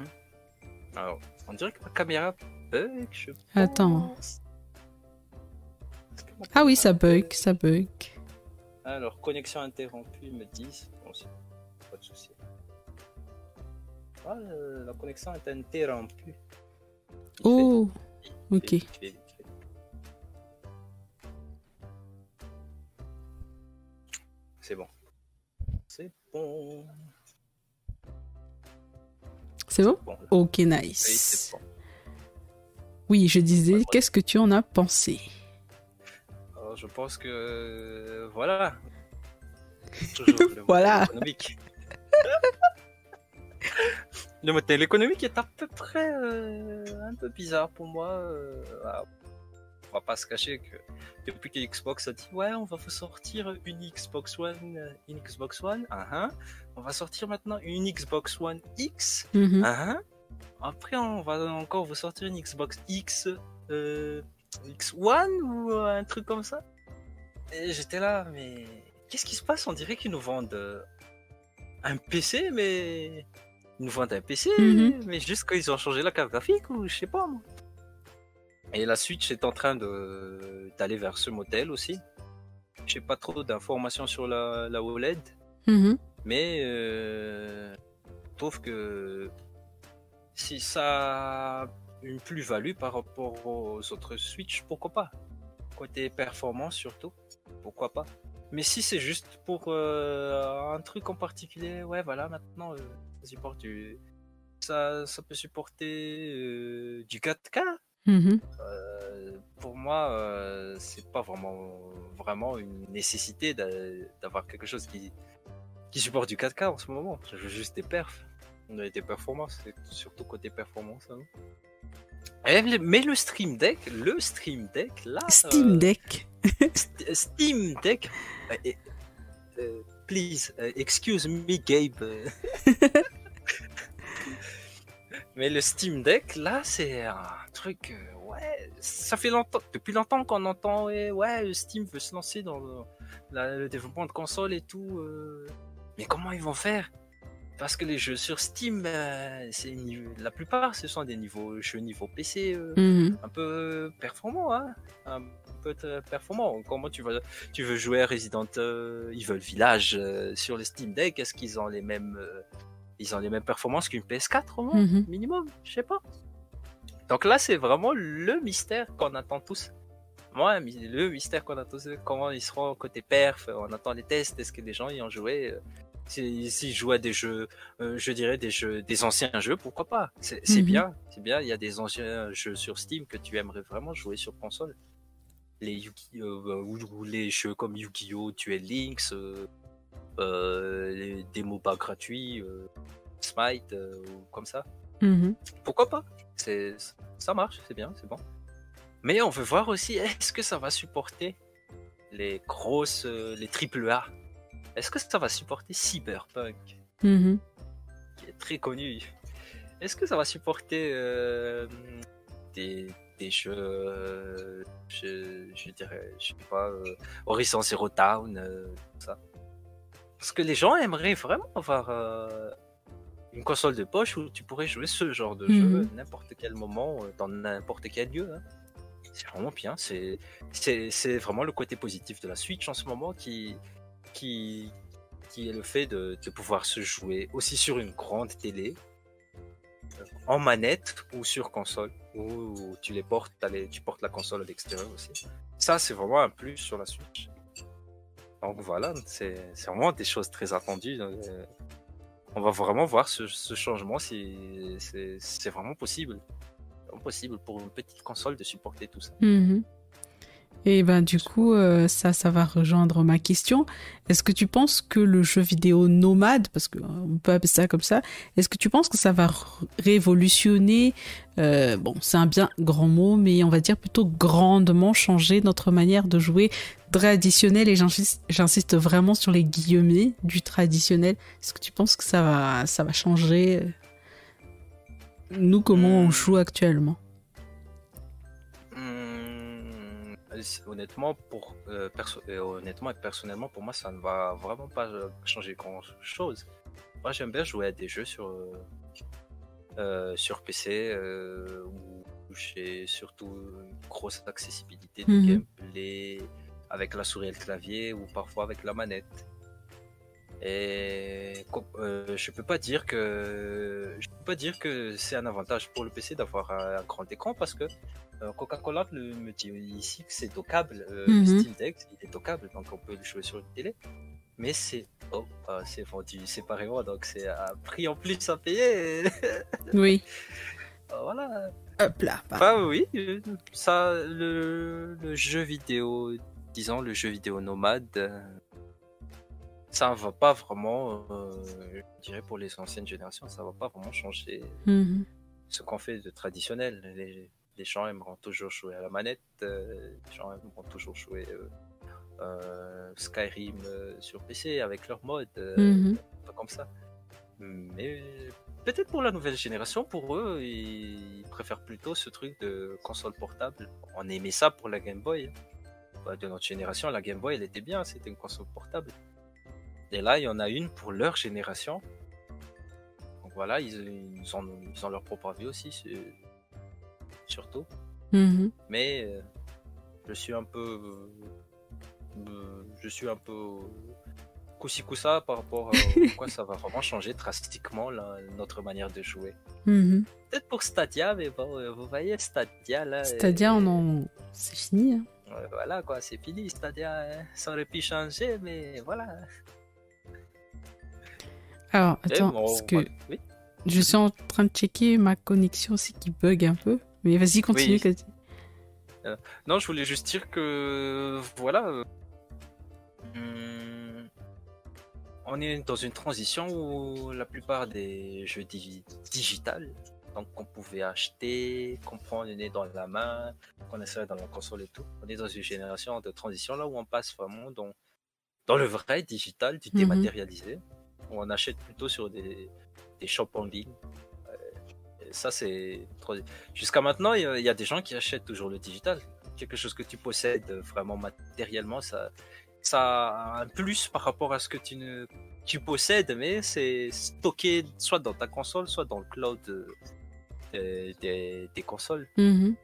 Alors, on dirait que ma caméra bug, je Attends. pense. Ma Ah oui, ça bug, ça bug. Alors, connexion interrompue, me disent. Bon, Ah, euh, la connexion est interrompue. Oh, ok. fait, fait. C'est bon. C'est bon. C'est bon? Ok, nice. bon. Oui, je disais, qu'est-ce que tu en as pensé? Alors, je pense que. euh, Voilà. (laughs) Toujours le Voilà. économique. (laughs) le modèle économique est à peu près euh, un peu bizarre pour moi. euh, ah, on va pas se cacher que depuis que Xbox a dit ouais, on va vous sortir une Xbox One, euh, une Xbox One, ah, ah. on va sortir maintenant une Xbox One X, Mhm. ah, ah. après on va encore vous sortir une Xbox X, euh, X1 ou euh, un truc comme ça. Et j'étais là, mais qu'est-ce qui se passe? On dirait qu'ils nous vendent un PC, mais ils nous vendent un PC, Mhm. mais juste qu'ils ont changé la carte graphique ou je sais pas moi. Et la Switch est en train de d'aller vers ce modèle aussi. J'ai pas trop d'informations sur la, la OLED, Mhm. mais euh, je trouve que si ça a une plus-value par rapport aux autres Switch, pourquoi pas? Côté performance surtout, pourquoi pas? Mais si c'est juste pour euh, un truc en particulier, ouais voilà, maintenant euh, ça supporte du... Ça, ça peut supporter euh, du 4K. Mhm. Pour moi, c'est pas vraiment, vraiment une nécessité d'a- d'avoir quelque chose qui, qui supporte du 4K en ce moment. Je veux juste des perfs. On a des performances, surtout côté performance. hein. Et le- mais le Stream Deck, le Stream Deck, là. Steam Deck. St- Steam Deck. euh, euh, please, euh, excuse me, Gabe. (laughs) Mais le Steam Deck, là, c'est un truc. euh, ouais, ça fait longtemps, depuis longtemps qu'on entend. Ouais, ouais, Steam veut se lancer dans le, la- le développement de consoles et tout. euh. Mais comment ils vont faire? Parce que les jeux sur Steam, euh, c'est la plupart, ce sont des niveaux, jeux niveau PC. euh, Mhm. un peu performant, hein un peu euh, performant. Comment tu veux, tu veux jouer à Resident euh, Evil Village euh, sur le Steam Deck? Est-ce qu'ils ont les mêmes, ils ont les mêmes performances qu'une PS4 au moins, Mhm. minimum? Je sais pas. Donc là, c'est vraiment le mystère qu'on attend tous. Moi, le mystère qu'on attend tous, comment ils seront côté perf. On attend les tests. Est-ce que des gens y ont joué si- S'ils jouent à des jeux, euh, je dirais des jeux, des anciens jeux, pourquoi pas? C'est c'est Mhm. bien, c'est bien. Il y a des anciens jeux sur Steam que tu aimerais vraiment jouer sur console. Les euh, les jeux comme Yu-Gi-Oh, Duel Links, euh, euh, les démos pas gratuits, euh, Smite euh, ou comme ça. Mhm. Pourquoi pas? C'est ça marche, c'est bien, c'est bon. Mais on veut voir aussi est-ce que ça va supporter les grosses, euh, les triple A? Est-ce que ça va supporter Cyberpunk Mhm. qui est très connu? Est-ce que ça va supporter euh, des, des jeux, je, je dirais, je sais pas, euh, Horizon Zero Dawn, euh, tout ça Parce que les gens aimeraient vraiment avoir euh, une console de poche où tu pourrais jouer ce genre de jeu Mhm. à n'importe quel moment, dans n'importe quel lieu. hein. C'est vraiment bien. C'est c'est vraiment le côté positif de la Switch en ce moment qui qui qui est le fait de, de pouvoir se jouer aussi sur une grande télé, en manette ou sur console, ou tu les portes, les- tu portes la console à l'extérieur aussi. Ça, c'est vraiment un plus sur la Switch. Donc voilà, c'est vraiment des choses très attendues. euh, on va vraiment voir ce, changement si c'est vraiment possible. Vraiment possible pour une petite console de supporter tout ça. Mhm. Et ben du coup, euh, ça, ça va rejoindre ma question. Est-ce que tu penses que le jeu vidéo nomade, parce que euh, peut appeler ça comme ça, est-ce que tu penses que ça va révolutionner, euh, bon, c'est un bien grand mot, mais on va dire plutôt grandement changer notre manière de jouer traditionnel et j'insiste, vraiment sur les guillemets du traditionnel. Est-ce que tu penses que ça va, ça va changer nous comment on Hmm. joue actuellement? Honnêtement, pour, euh, perso- euh, honnêtement et personnellement, pour moi, ça ne va vraiment pas euh, changer grand chose. Moi, j'aime bien jouer à des jeux sur, euh, euh, sur PC euh, où j'ai surtout une grosse accessibilité de Mhm. gameplay avec la souris et le clavier ou parfois avec la manette. Et euh, je peux pas dire que je peux pas dire que c'est un avantage pour le PC d'avoir un, un grand écran parce que euh, Coca-Cola le- me dit ici que c'est dockable. Euh, Mhm. Le Steam Deck il est dockable donc on peut le jouer sur une télé. Mais c'est oh, ah, c'est vendu séparément donc c'est un prix en plus à payer. (laughs) Oui. voilà. Hop là. Enfin oui, euh, ça le, le jeu vidéo, disons le jeu vidéo nomade, euh, ça va pas vraiment, euh, je dirais pour les anciennes générations, ça va pas vraiment changer Mhm. ce qu'on fait de traditionnel. Les, les gens aimeront toujours jouer à la manette, euh, les gens aimeront toujours jouer euh, euh, Skyrim euh, sur PC avec leur mode, euh, pas comme ça. Mais peut-être pour la nouvelle génération, pour eux, ils préfèrent plutôt ce truc de console portable. On aimait ça pour la Game Boy. Bah, de notre génération, la Game Boy, elle était bien, c'était une console portable. Et là, il y en a une pour leur génération. Donc voilà, ils, ils ont, ils ont leur propre avis aussi, surtout. Mhm. Mais euh, je suis un peu. euh, je suis un peu. Coussi coussa par rapport à (laughs) quoi ça va vraiment changer drastiquement notre manière de jouer. Mhm. Peut-être pour Stadia, mais bon, euh, vous voyez, Stadia là. Euh, on en... c'est fini. hein. ouais, voilà quoi, c'est fini, Stadia. hein. Ça aurait pu changer, mais voilà. Alors, attends, bon, parce que. Oui. je suis en train de checker ma connexion aussi qui bug un peu. Mais vas-y, continue. Oui. Cathy. Non, je voulais juste dire que voilà. euh, on est dans une transition où la plupart des jeux digi digitales, donc qu'on pouvait acheter, qu'on prend le nez dans la main, qu'on insérait dans la console et tout, on est dans une génération de transition là où on passe vraiment dans dans le vrai digital, du Mhm. dématérialisé. On achète plutôt sur des, des shops en ligne. Euh, ça, c'est Jusqu'à maintenant, il y, a- des gens qui achètent toujours le digital. Quelque chose que tu possèdes vraiment matériellement, ça, ça a un plus par rapport à ce que tu, ne, tu possèdes, mais c'est stocké soit dans ta console, soit dans le cloud euh, des, consoles Mhm.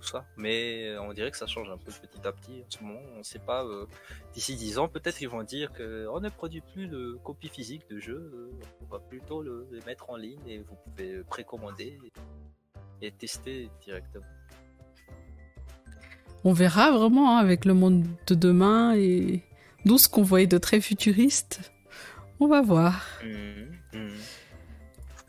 Tout ça. Mais euh, on dirait que ça change un peu petit à petit en ce moment. On ne sait pas. euh, D'ici 10 ans, peut-être ils vont dire qu'on ne produit plus de copies physiques de jeux. euh, on va plutôt le, les mettre en ligne et vous pouvez précommander et, et tester directement. On verra vraiment hein, avec le monde de demain et d'où ce qu'on voyait de très futuriste. On va voir. Mhm, mhm.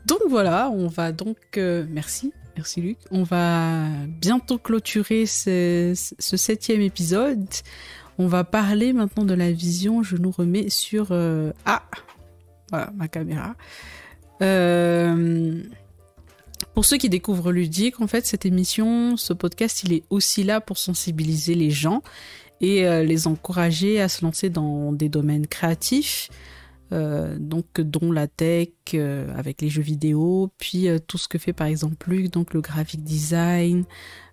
Donc voilà, on va donc... euh, merci, merci Luc. On va bientôt clôturer ce, septième épisode. On va parler maintenant de la vision. Je nous remets sur... euh, Ah Voilà, ma caméra. Euh, Pour ceux qui découvrent Ludique, en fait, cette émission, ce podcast, il est aussi là pour sensibiliser les gens et euh, les encourager à se lancer dans des domaines créatifs, euh, donc dont la tech euh, avec les jeux vidéo, puis euh, tout ce que fait par exemple Luc, donc le graphic design,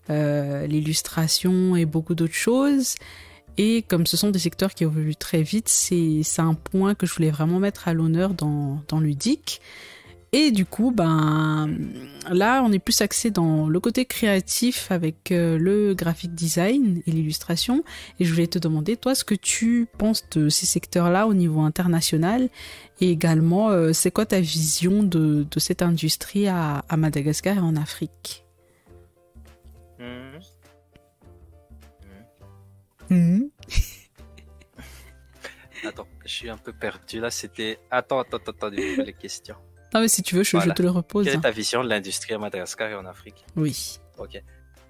l'illustration et beaucoup d'autres choses. Et comme ce sont des secteurs qui évoluent très vite, c'est c'est un point que je voulais vraiment mettre à l'honneur dans, dans Ludique. Et du coup, ben là, on est plus axé dans le côté créatif avec euh, le graphic design et l'illustration. Et je voulais te demander, toi, ce que tu penses de ces secteurs-là au niveau international et également, euh, c'est quoi ta vision de, de cette industrie à, à Madagascar et en Afrique? Mhm. Mhm. (laughs) Attends, je suis un peu perdu là. C'était. Attends, attends, attends, attends, les questions. Non, mais si tu veux, je, te le repose. Quelle est ta vision de l'industrie à Madagascar et en Afrique? Oui. Ok.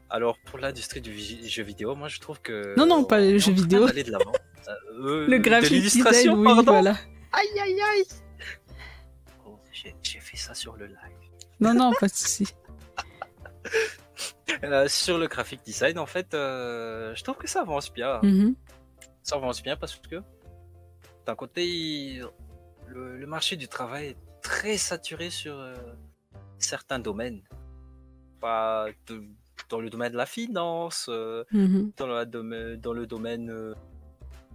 Alors, pour l'industrie du jeu vidéo, moi je trouve que. Non, non, pas en train vidéo. de l'avant. Euh, euh, Le graphic l'illustration, oui, pardon. voilà. Aïe, aïe, aïe. Oh, j'ai fait ça sur le live. Non, non, pas de souci. (laughs) Euh, sur le graphic design, en fait, euh, je trouve que ça avance bien. Mhm. Ça avance bien parce que, d'un côté, il- le, le marché du travail est très saturé sur euh, certains domaines. Pas de- dans le domaine de la finance, euh, Mhm. dans, la dans le domaine euh,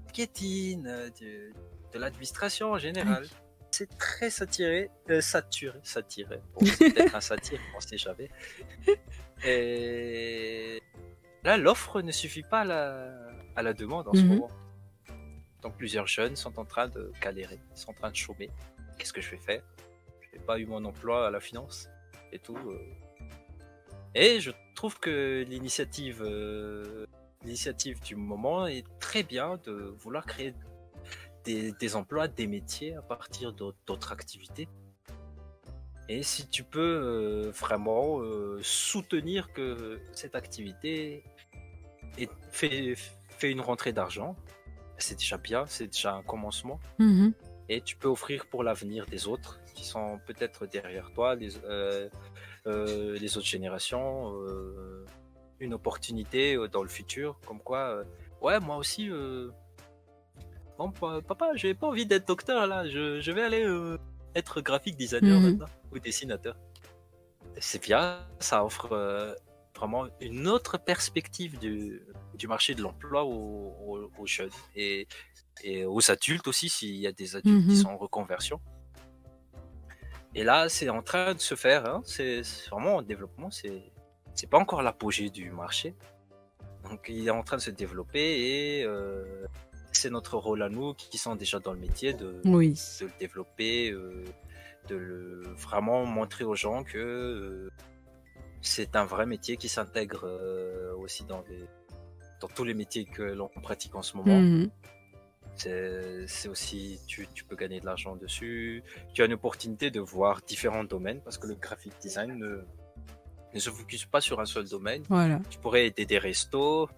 marketing, euh, du- de l'administration en général. C'est très saturé, saturé, saturé. Bon, (laughs) c'est peut-être un satire, on sait jamais. Et là, l'offre ne suffit pas à la, à la demande en ce Mhm. moment. Donc plusieurs jeunes sont en train de galérer, sont en train de chômer. Qu'est-ce que je vais faire? Pas eu mon emploi à la finance et tout. euh. Et je trouve que l'initiative, euh, l'initiative du moment est très bien de vouloir créer des, des emplois, des métiers à partir d'autres activités. Et si tu peux euh, vraiment euh, soutenir que cette activité est- fait, fait une rentrée d'argent, c'est déjà bien, c'est déjà un commencement. Mhm. Et tu peux offrir pour l'avenir des autres qui sont peut-être derrière toi, les, euh, euh, les autres générations, euh, une opportunité dans le futur, comme quoi, ouais, moi aussi, bon, pa- papa, j'ai pas envie d'être docteur là, je, je vais aller être graphique designer Mhm. maintenant, ou dessinateur. C'est bien, ça offre vraiment une autre perspective du, du marché de l'emploi aux, aux- aux jeunes et, et aux adultes aussi, s'il y a des adultes qui Mhm. sont en reconversion. Et là, c'est en train de se faire, hein, c'est vraiment en développement, c'est c'est pas encore l'apogée du marché. Donc il est en train de se développer et euh, c'est notre rôle à nous qui sont déjà dans le métier de, Oui. de le développer, euh, de le vraiment montrer aux gens que euh, c'est un vrai métier qui s'intègre euh, aussi dans, les, dans tous les métiers que l'on pratique en ce moment. Mhm. C'est aussi, tu, tu peux gagner de l'argent dessus. Tu as une opportunité de voir différents domaines parce que le graphic design ne, ne se focus pas sur un seul domaine. Voilà. Tu pourrais aider des restos,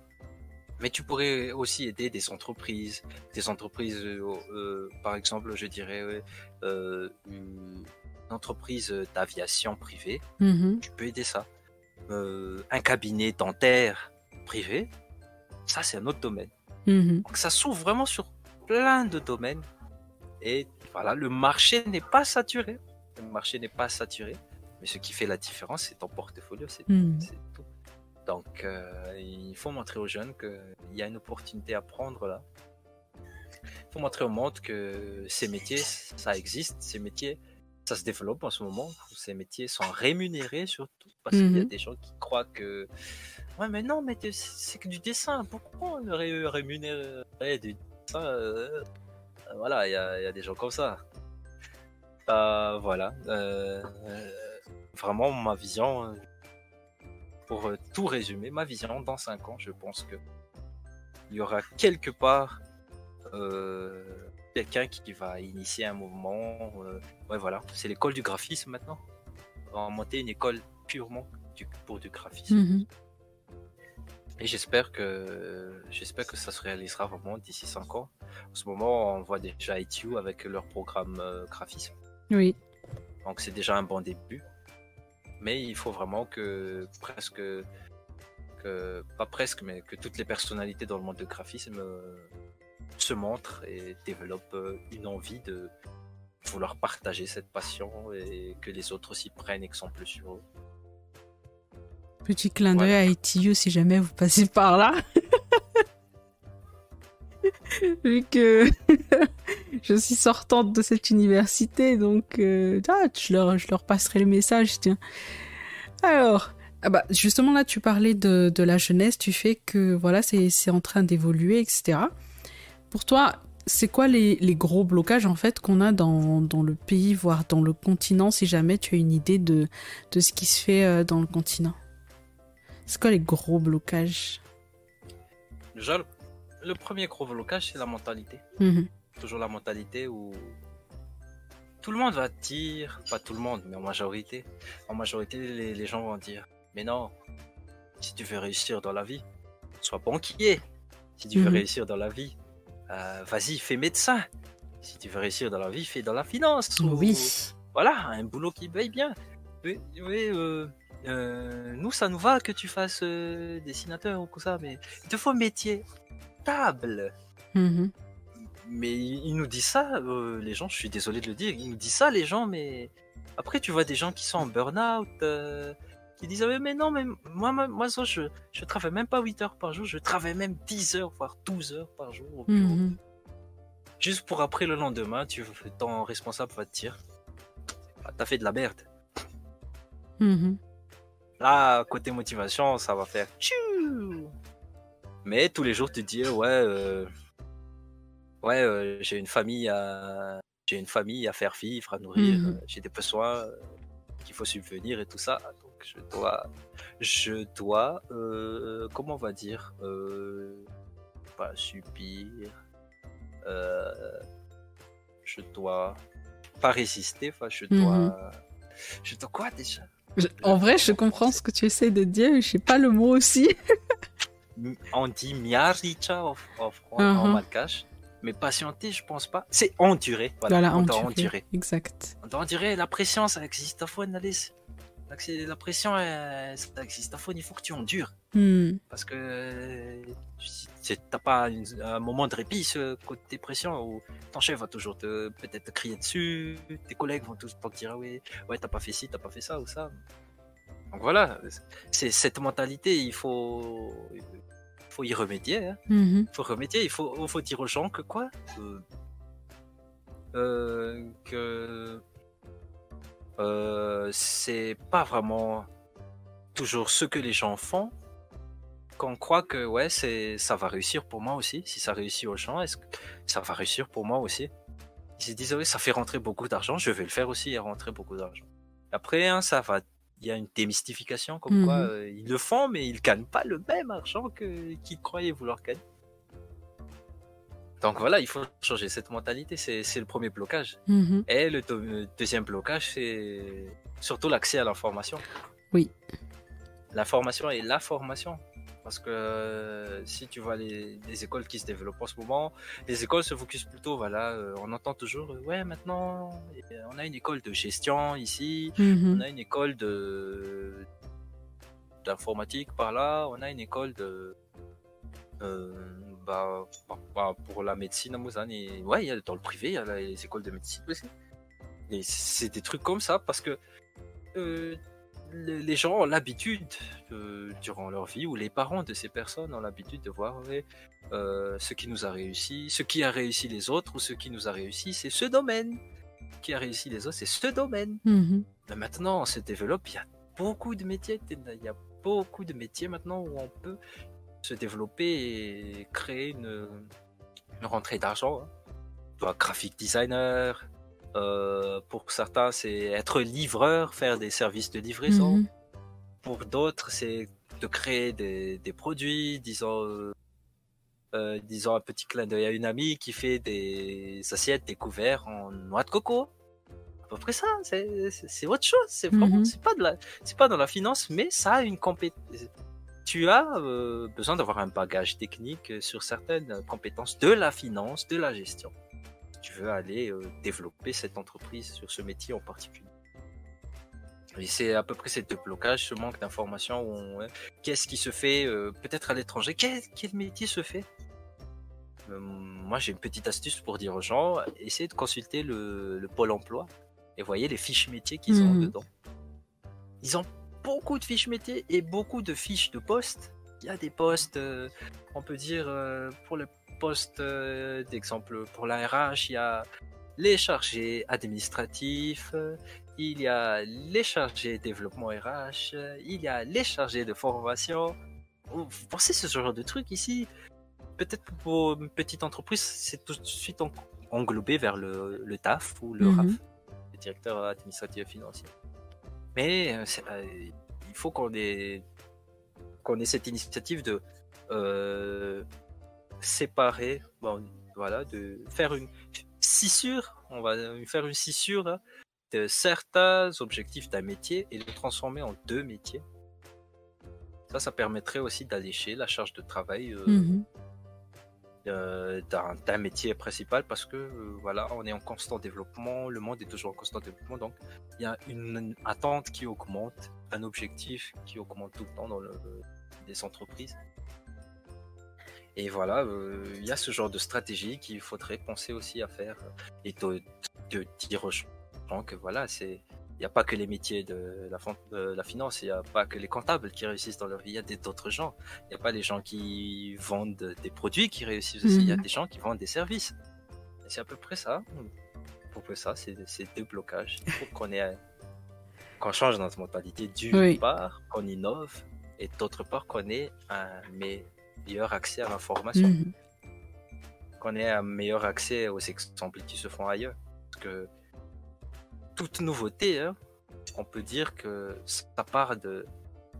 mais tu pourrais aussi aider des entreprises. Des entreprises, euh, euh, par exemple, je dirais, euh, une entreprise d'aviation privée, Mhm. tu peux aider ça. Euh, un cabinet dentaire privé, ça c'est un autre domaine. Mhm. Donc ça s'ouvre vraiment sur plein de domaines. Et voilà, le marché n'est pas saturé. Le marché n'est pas saturé. Mais ce qui fait la différence, c'est ton portfolio, c'est Hmm. tout. Donc, euh, il faut montrer aux jeunes qu'il y a une opportunité à prendre là. Il faut montrer au monde que ces métiers, ça existe. Ces métiers, ça se développe en ce moment. Ces métiers sont rémunérés surtout. Parce qu'il y a Mhm. des gens qui croient que. Ouais, mais non, mais c'est que du dessin. Pourquoi on ré- rémunérerait du dessin euh, Voilà, il y a, des gens comme ça. Euh, voilà. Euh, euh, vraiment, ma vision, euh, pour euh, tout résumer, ma vision, dans 5 ans, je pense que il y aura quelque part euh, quelqu'un qui va initier un mouvement. euh, ouais, voilà. C'est l'école du graphisme maintenant. On va monter une école purement pour du graphisme. Mhm. Et j'espère que j'espère que ça se réalisera vraiment d'ici 5 ans. En ce moment, on voit déjà ITU avec leur programme euh, graphisme. Oui. Donc c'est déjà un bon début. Mais il faut vraiment que presque que pas presque mais que toutes les personnalités dans le monde du graphisme euh, se montrent et développent euh, une envie de vouloir partager cette passion et que les autres aussi prennent exemple sur eux. Petit clin d'œil à ITU si jamais vous passez par là. (laughs) Vu que (laughs) je suis sortante de cette université, donc euh, ah, je, leur, je leur passerai le message, tiens. Alors, ah bah, justement là, tu parlais de, de la jeunesse, tu fais que voilà, c'est c'est en train d'évoluer, etc. Pour toi, c'est quoi les, les gros blocages en fait qu'on a dans, dans le pays, voire dans le continent, si jamais tu as une idée de, de ce qui se fait euh, dans le continent? C'est quoi les gros blocages Déjà, le, le premier gros blocage, c'est la mentalité. Mhm. Toujours la mentalité où tout le monde va dire, pas tout le monde, mais en majorité, en majorité, les, les gens vont dire, mais non, si tu veux réussir dans la vie, sois banquier. Si tu veux Mhm. réussir dans la vie, euh, vas-y, fais médecin. Si tu veux réussir dans la vie, fais dans la finance. ou- Oui. voilà, un boulot qui paye bien. Oui, euh, euh, nous, ça nous va que tu fasses euh, dessinateur ou tout ça, mais il te faut un métier table. Mhm. Mais ils nous disent ça, euh, les gens, je suis désolé de le dire, ils nous disent ça, les gens, mais après, tu vois des gens qui sont en burn-out, qui disent, Ah mais non, mais moi, moi, moi je, je travaille même pas 8 heures par jour, je travaille même 10 heures, voire 12 heures par jour au bureau. Mhm. Juste pour après, le lendemain, tu, ton responsable va te dire, Ah, t'as fait de la merde. Mhm. Là, côté motivation, ça va faire tchou. Mais tous les jours, tu te dis ouais, euh, ouais, euh, j'ai une famille à, j'ai une famille à faire vivre, à nourrir, Mhm. euh, j'ai des besoins qu'il faut subvenir et tout ça. Donc je dois, je dois, euh, comment on va dire, pas subir, je dois pas résister, enfin je dois, je dois quoi déjà? En vrai, je comprends ce que tu essaies de dire, mais je sais pas le mot aussi. (laughs) on dit miaricha en, en, Mhm. malgache, mais patienter, je pense pas. C'est endurer. Voilà, Voilà, on endurer. Exact. On doit endurer. La pression, ça existe à fond, Alice. La pression, euh, ça existe à fond. Il faut que tu endures. Hmm. Parce que euh, si si t'as pas une- un moment de répit, ce côté dépression, où ton chef va toujours te peut-être te crier dessus, tes collègues vont tous te dire ah oui, ouais, t'as pas fait ci, t'as pas fait ça ou ça. Donc voilà, c'est cette mentalité, il faut, il faut y remédier. Hein. Il faut remédier, il faut, faut dire aux gens que quoi? Euh, euh, Que euh, c'est pas vraiment toujours ce que les gens font. Qu'on croit que ouais c'est ça va réussir pour moi aussi. Si ça réussit aux gens est-ce que ça va réussir pour moi aussi? Ils se disent oui ça fait rentrer beaucoup d'argent je vais le faire aussi et rentrer beaucoup d'argent. Après hein, ça va il y a une démystification comme quoi Mhm. euh, ils le font mais ils gagnent pas le même argent que qu'ils croyaient vouloir gagner donc voilà il faut changer cette mentalité c'est le premier blocage Mhm. et le deux- deuxième blocage, c'est surtout l'accès à l'information. Oui. L'information et la formation. Parce que euh, si tu vois les, les écoles qui se développent en ce moment, les écoles se focusent plutôt, voilà, euh, on entend toujours, euh, ouais, maintenant, on a une école de gestion ici, on Mhm. a une école de d'informatique par là, on a une école de bah, bah, bah, pour la médecine à Lausanne, et ouais, il y a, dans le privé, il y a les écoles de médecine aussi. Et c'est des trucs comme ça parce que euh, les, les gens ont l'habitude, euh, durant leur vie, ou les parents de ces personnes ont l'habitude de voir ouais, euh, ce qui nous a réussi, ce qui a réussi les autres, ou ce qui nous a réussi, c'est ce domaine. Ce qui a réussi les autres, c'est ce domaine. Mhm. Mais maintenant, on se développe, il y a beaucoup de métiers, il y a beaucoup de métiers maintenant où on peut se développer et créer une, une rentrée d'argent. hein. Toi, graphic designer, euh, pour certains, c'est être livreur, faire des services de livraison. Mhm. Pour d'autres, c'est de créer des, des produits, disons, euh, euh, disons un petit clin d'œil à une amie qui fait des assiettes, des couverts en noix de coco. À peu près ça, c'est autre chose. C'est vraiment, Mhm. c'est pas de la, c'est pas dans la finance, mais ça a une compétence. Tu as euh, besoin d'avoir un bagage technique sur certaines compétences de la finance, de la gestion. Si tu veux aller euh, développer cette entreprise sur ce métier en particulier. Et c'est à peu près ces deux blocages, ce manque d'informations. on- Qu'est-ce qui se fait euh, peut-être à l'étranger? Quel, quel métier se fait? Euh, Moi, j'ai une petite astuce pour dire aux gens essayez de consulter le, le pôle emploi et voyez les fiches métiers qu'ils ont Mhm. dedans. Ils ont beaucoup de fiches métiers et beaucoup de fiches de postes. Il y a des postes, euh, on peut dire, euh, pour le poste euh, d'exemple, pour la RH, il y a les chargés administratifs, il y a les chargés développement RH, il y a les chargés de formation. Vous pensez ce genre de truc ici? Peut-être pour une petite entreprise, c'est tout de suite en- englobé vers le, le TAF ou le Mhm. RAF, le directeur administratif et financier. Mais euh, euh, il faut qu'on ait, cette initiative de euh, séparer, bon, voilà, de faire une scissure, on va faire une scissure hein, de certains objectifs d'un métier et le transformer en deux métiers. Ça, ça permettrait aussi d'allécher la charge de travail Mhm. D'un d'un métier principal parce que euh, voilà, on est en constant développement, le monde est toujours en constant développement, donc il y a une attente qui augmente, un objectif qui augmente tout le temps dans le, des entreprises. Et voilà, euh, il y a ce genre de stratégie qu'il faudrait penser aussi à faire et de, de dire aux gens que voilà, c'est il n'y a pas que les métiers de la, de la finance, il n'y a pas que les comptables qui réussissent dans leur vie, il y a d'autres gens. Il n'y a pas les gens qui vendent des produits qui réussissent aussi, il y a Mhm. des gens qui vendent des services. C'est à peu près ça. À peu près ça, c'est deux blocages. Il faut qu'on change notre mentalité d'une Oui. part, qu'on innove, et d'autre part qu'on ait un meilleur accès à l'information, Mhm. qu'on ait un meilleur accès aux exemples qui se font ailleurs. Parce que toute nouveauté, hein, on peut dire que ça part de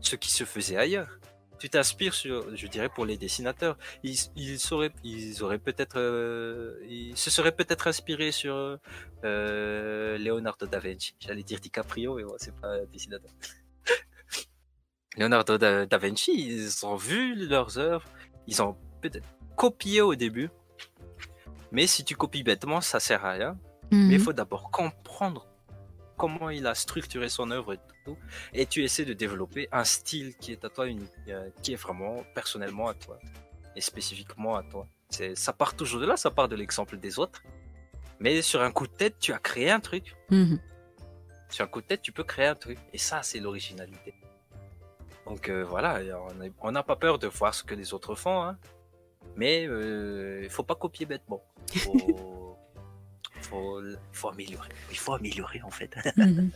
ce qui se faisait ailleurs. Tu t'inspires sur, je dirais, pour les dessinateurs. Ils, ils sauraient, ils auraient peut-être, euh, ils se seraient peut-être inspirés sur euh, Leonardo da Vinci. J'allais dire DiCaprio, mais bon, c'est pas un dessinateur. (laughs) Leonardo da, da Vinci, ils ont vu leurs œuvres, ils ont peut-être copié au début, mais si tu copies bêtement, ça sert à rien. Mhm. Mais il faut d'abord comprendre comment il a structuré son œuvre et tout, et tu essaies de développer un style qui est à toi unique, euh, qui est vraiment personnellement à toi et spécifiquement à toi. C'est, ça part toujours de là, ça part de l'exemple des autres. Mais sur un coup de tête, tu as créé un truc. Mhm. Sur un coup de tête, tu peux créer un truc. Et ça, c'est l'originalité. Donc euh, voilà, on n'a pas peur de voir ce que les autres font, hein. mais euh, il faut pas copier bêtement. (laughs) Faut, faut, améliorer. Il faut améliorer en fait. (laughs) Mhm.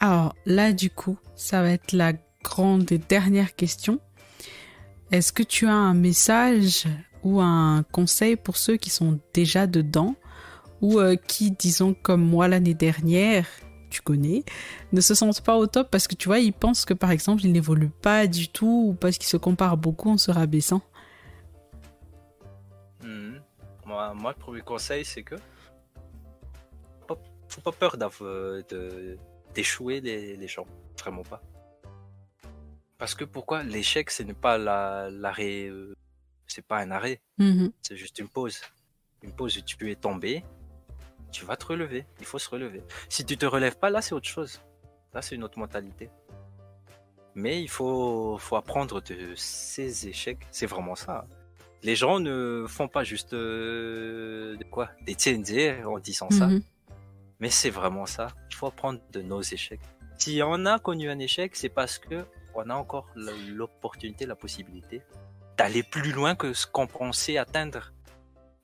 Alors là, du coup, ça va être la grande dernière question. Est-ce que tu as un message ou un conseil pour ceux qui sont déjà dedans ou euh, qui, disons comme moi l'année dernière, tu connais, ne se sentent pas au top parce que tu vois, ils pensent que par exemple, ils n'évoluent pas du tout ou parce qu'ils se comparent beaucoup en se rabaissant? Moi, moi, le premier conseil, c'est que faut pas peur de- d'échouer les, les gens, vraiment pas. Parce que pourquoi? L'échec, ce n'est pas la- l'arrêt, euh, c'est pas un arrêt, Mhm. c'est juste une pause. Une pause où tu es tombé, tu vas te relever. Il faut se relever. Si tu te relèves pas, là, c'est autre chose. Là, c'est une autre mentalité. Mais il faut, faut apprendre de ces échecs. C'est vraiment ça. Les gens ne font pas juste euh, de quoi? Des TND en disant ça. Mhm. Mais c'est vraiment ça. Il faut apprendre de nos échecs. Si on a connu un échec, c'est parce que on a encore l'opportunité, la possibilité d'aller plus loin que ce qu'on pensait atteindre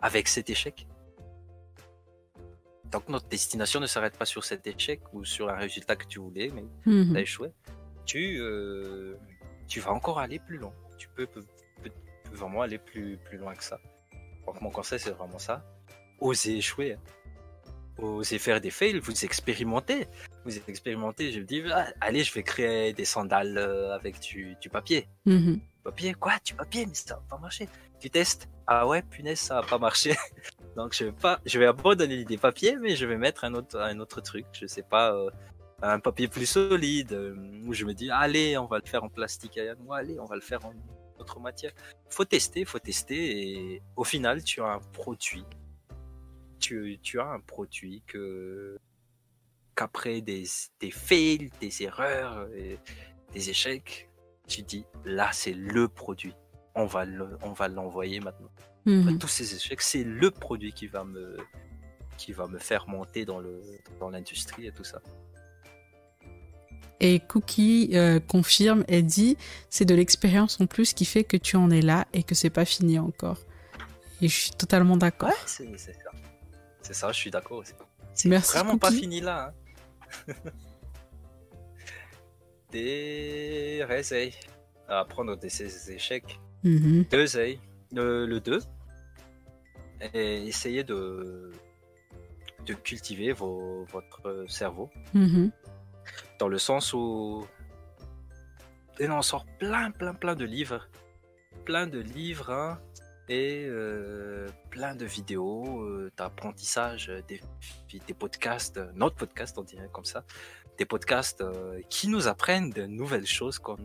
avec cet échec. Donc notre destination ne s'arrête pas sur cet échec ou sur un résultat que tu voulais, mais Mhm. tu as échoué. Tu, euh, tu vas encore aller plus loin. Tu peux vraiment aller plus, plus loin que ça. Donc mon conseil, c'est vraiment ça. Osez échouer. hein. Osez faire des fails, vous expérimentez. Vous expérimentez, je me dis, ah, allez, je vais créer des sandales euh, avec du, du papier. Mhm. Papier, quoi Du papier, mais ça va pas marcher. Tu testes Ah ouais, punaise, ça va pas marcher. (laughs) Donc je vais pas, je vais abandonner l'idée papier, mais je vais mettre un autre, un autre truc. Je sais pas, euh, un papier plus solide. euh, où je me dis, allez, on va le faire en plastique. Allez, on va le faire en autre matière. Faut tester, faut tester, et au final, tu as un produit. Tu, tu as un produit que qu'après des, des fails, des erreurs, et des échecs, tu dis là c'est le produit. On va le- on va l'envoyer maintenant. Après Mhm. tous ces échecs, c'est le produit qui va me qui va me faire monter dans le dans l'industrie et tout ça. Et Cookie euh, confirme et dit c'est de l'expérience en plus qui fait que tu en es là et que c'est pas fini encore. Et je suis totalement d'accord. Ouais, c'est ça. C'est ça, je suis d'accord aussi. C'est vraiment pas fini là. hein. (laughs) des réseils à apprendre de ces échecs. Mhm. Deux œils. Le, le 2. Et essayez de, de cultiver vos- votre cerveau. Mhm. Dans le sens où. Et on sort plein, plein, plein de livres. Plein de livres, hein, et euh, plein de vidéos euh, d'apprentissage, euh, des, des podcasts, notre podcast, on dirait comme ça. Des podcasts euh, qui nous apprennent de nouvelles choses qu'on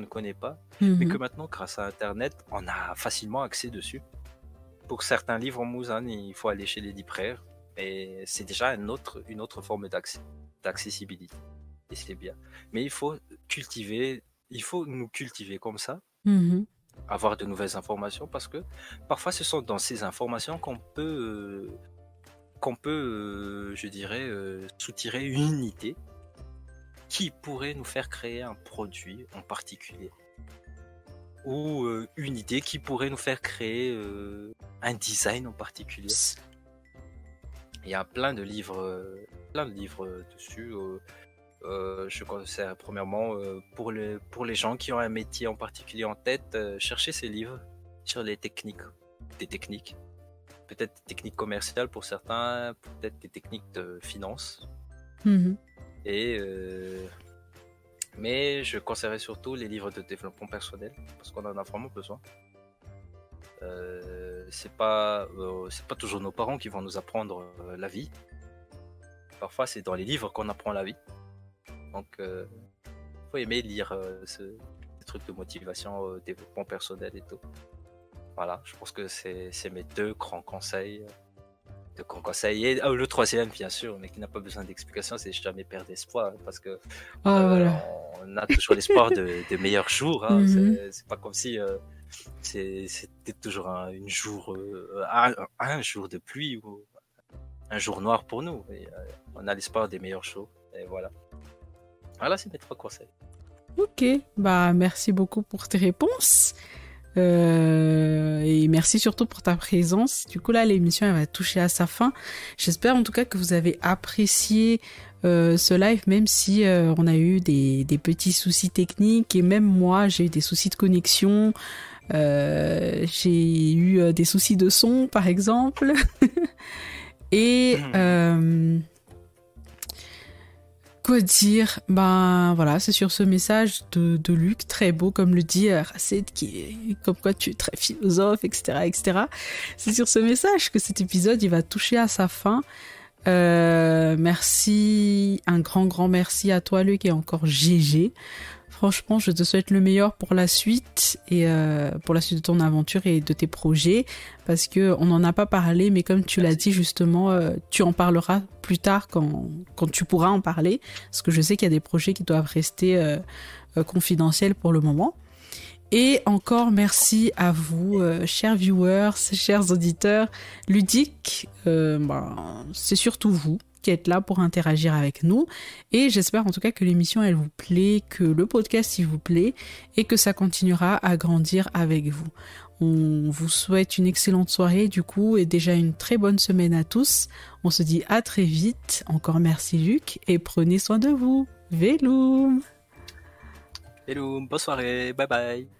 ne connaît pas mais Mhm. que maintenant, grâce à Internet, on a facilement accès dessus. Pour certains livres en Mouzane, il faut aller chez les libraires, et c'est déjà un autre, une autre forme d'accessibilité. Et c'est bien. Mais il faut cultiver, il faut nous cultiver comme ça, Mhm. avoir de nouvelles informations, parce que parfois ce sont dans ces informations qu'on peut, euh, qu'on peut, euh, je dirais, euh, soutirer une idée qui pourrait nous faire créer un produit en particulier ou euh, une idée qui pourrait nous faire créer un design en particulier. Il y a plein de livres, plein de livres dessus. Euh, je conseille premièrement euh, pour les pour les gens qui ont un métier en particulier en tête, euh, cherchez ces livres sur les techniques, des techniques, peut-être des techniques commerciales pour certains, peut-être des techniques de finance. Mhm. Et euh, mais je conseillerais surtout les livres de développement personnel parce qu'on en a vraiment besoin. C'est pas c'est pas toujours nos parents qui vont nous apprendre la vie. Parfois c'est dans les livres qu'on apprend la vie. Donc euh, faut aimer lire euh, ce, ces trucs de motivation, euh, développement personnel et tout. Voilà, je pense que c'est mes deux grands conseils. de grands conseils. Et euh, le troisième, bien sûr, mais qui n'a pas besoin d'explication, c'est jamais perdre espoir parce que Oh, euh, voilà. on a toujours l'espoir de, de meilleurs jours. hein. Mhm. C'est- C'est pas comme si euh, c'était toujours un, une jour, euh, un, un jour de pluie ou un jour noir pour nous. Et, on a l'espoir des meilleurs jours. Et voilà. Voilà, c'est mes trois conseils. Ok, bah merci beaucoup pour tes réponses. Euh, et merci surtout pour ta présence. Du coup là, l'émission elle va toucher à sa fin. J'espère en tout cas que vous avez apprécié euh, ce live, même si euh, on a eu des, des petits soucis techniques et même moi j'ai eu des soucis de connexion. J'ai eu des soucis de son par exemple. (laughs) et euh, Quoi dire? Ben voilà, c'est sur ce message de, Luc, très beau, comme le dit euh, Raced, qui comme quoi tu es très philosophe, etc. etc. C'est sur ce message que cet épisode il va toucher à sa fin. Euh, merci, un grand grand merci à toi Luc et encore GG. Franchement, je te souhaite le meilleur pour la suite et euh, pour la suite de ton aventure et de tes projets, parce que on n'en a pas parlé, mais comme tu l'as dit justement, euh, tu en parleras plus tard quand quand tu pourras en parler, parce que je sais qu'il y a des projets qui doivent rester euh, confidentiels pour le moment. Et encore merci à vous, chers viewers, chers auditeurs ludiques. Ben, c'est surtout vous qui êtes là pour interagir avec nous. Et j'espère en tout cas que l'émission, elle vous plaît, que le podcast, il vous plaît, et que ça continuera à grandir avec vous. On vous souhaite une excellente soirée du coup et déjà une très bonne semaine à tous. On se dit à très vite. Encore merci Luc et prenez soin de vous. Véloum Véloum, bonne soirée, bye bye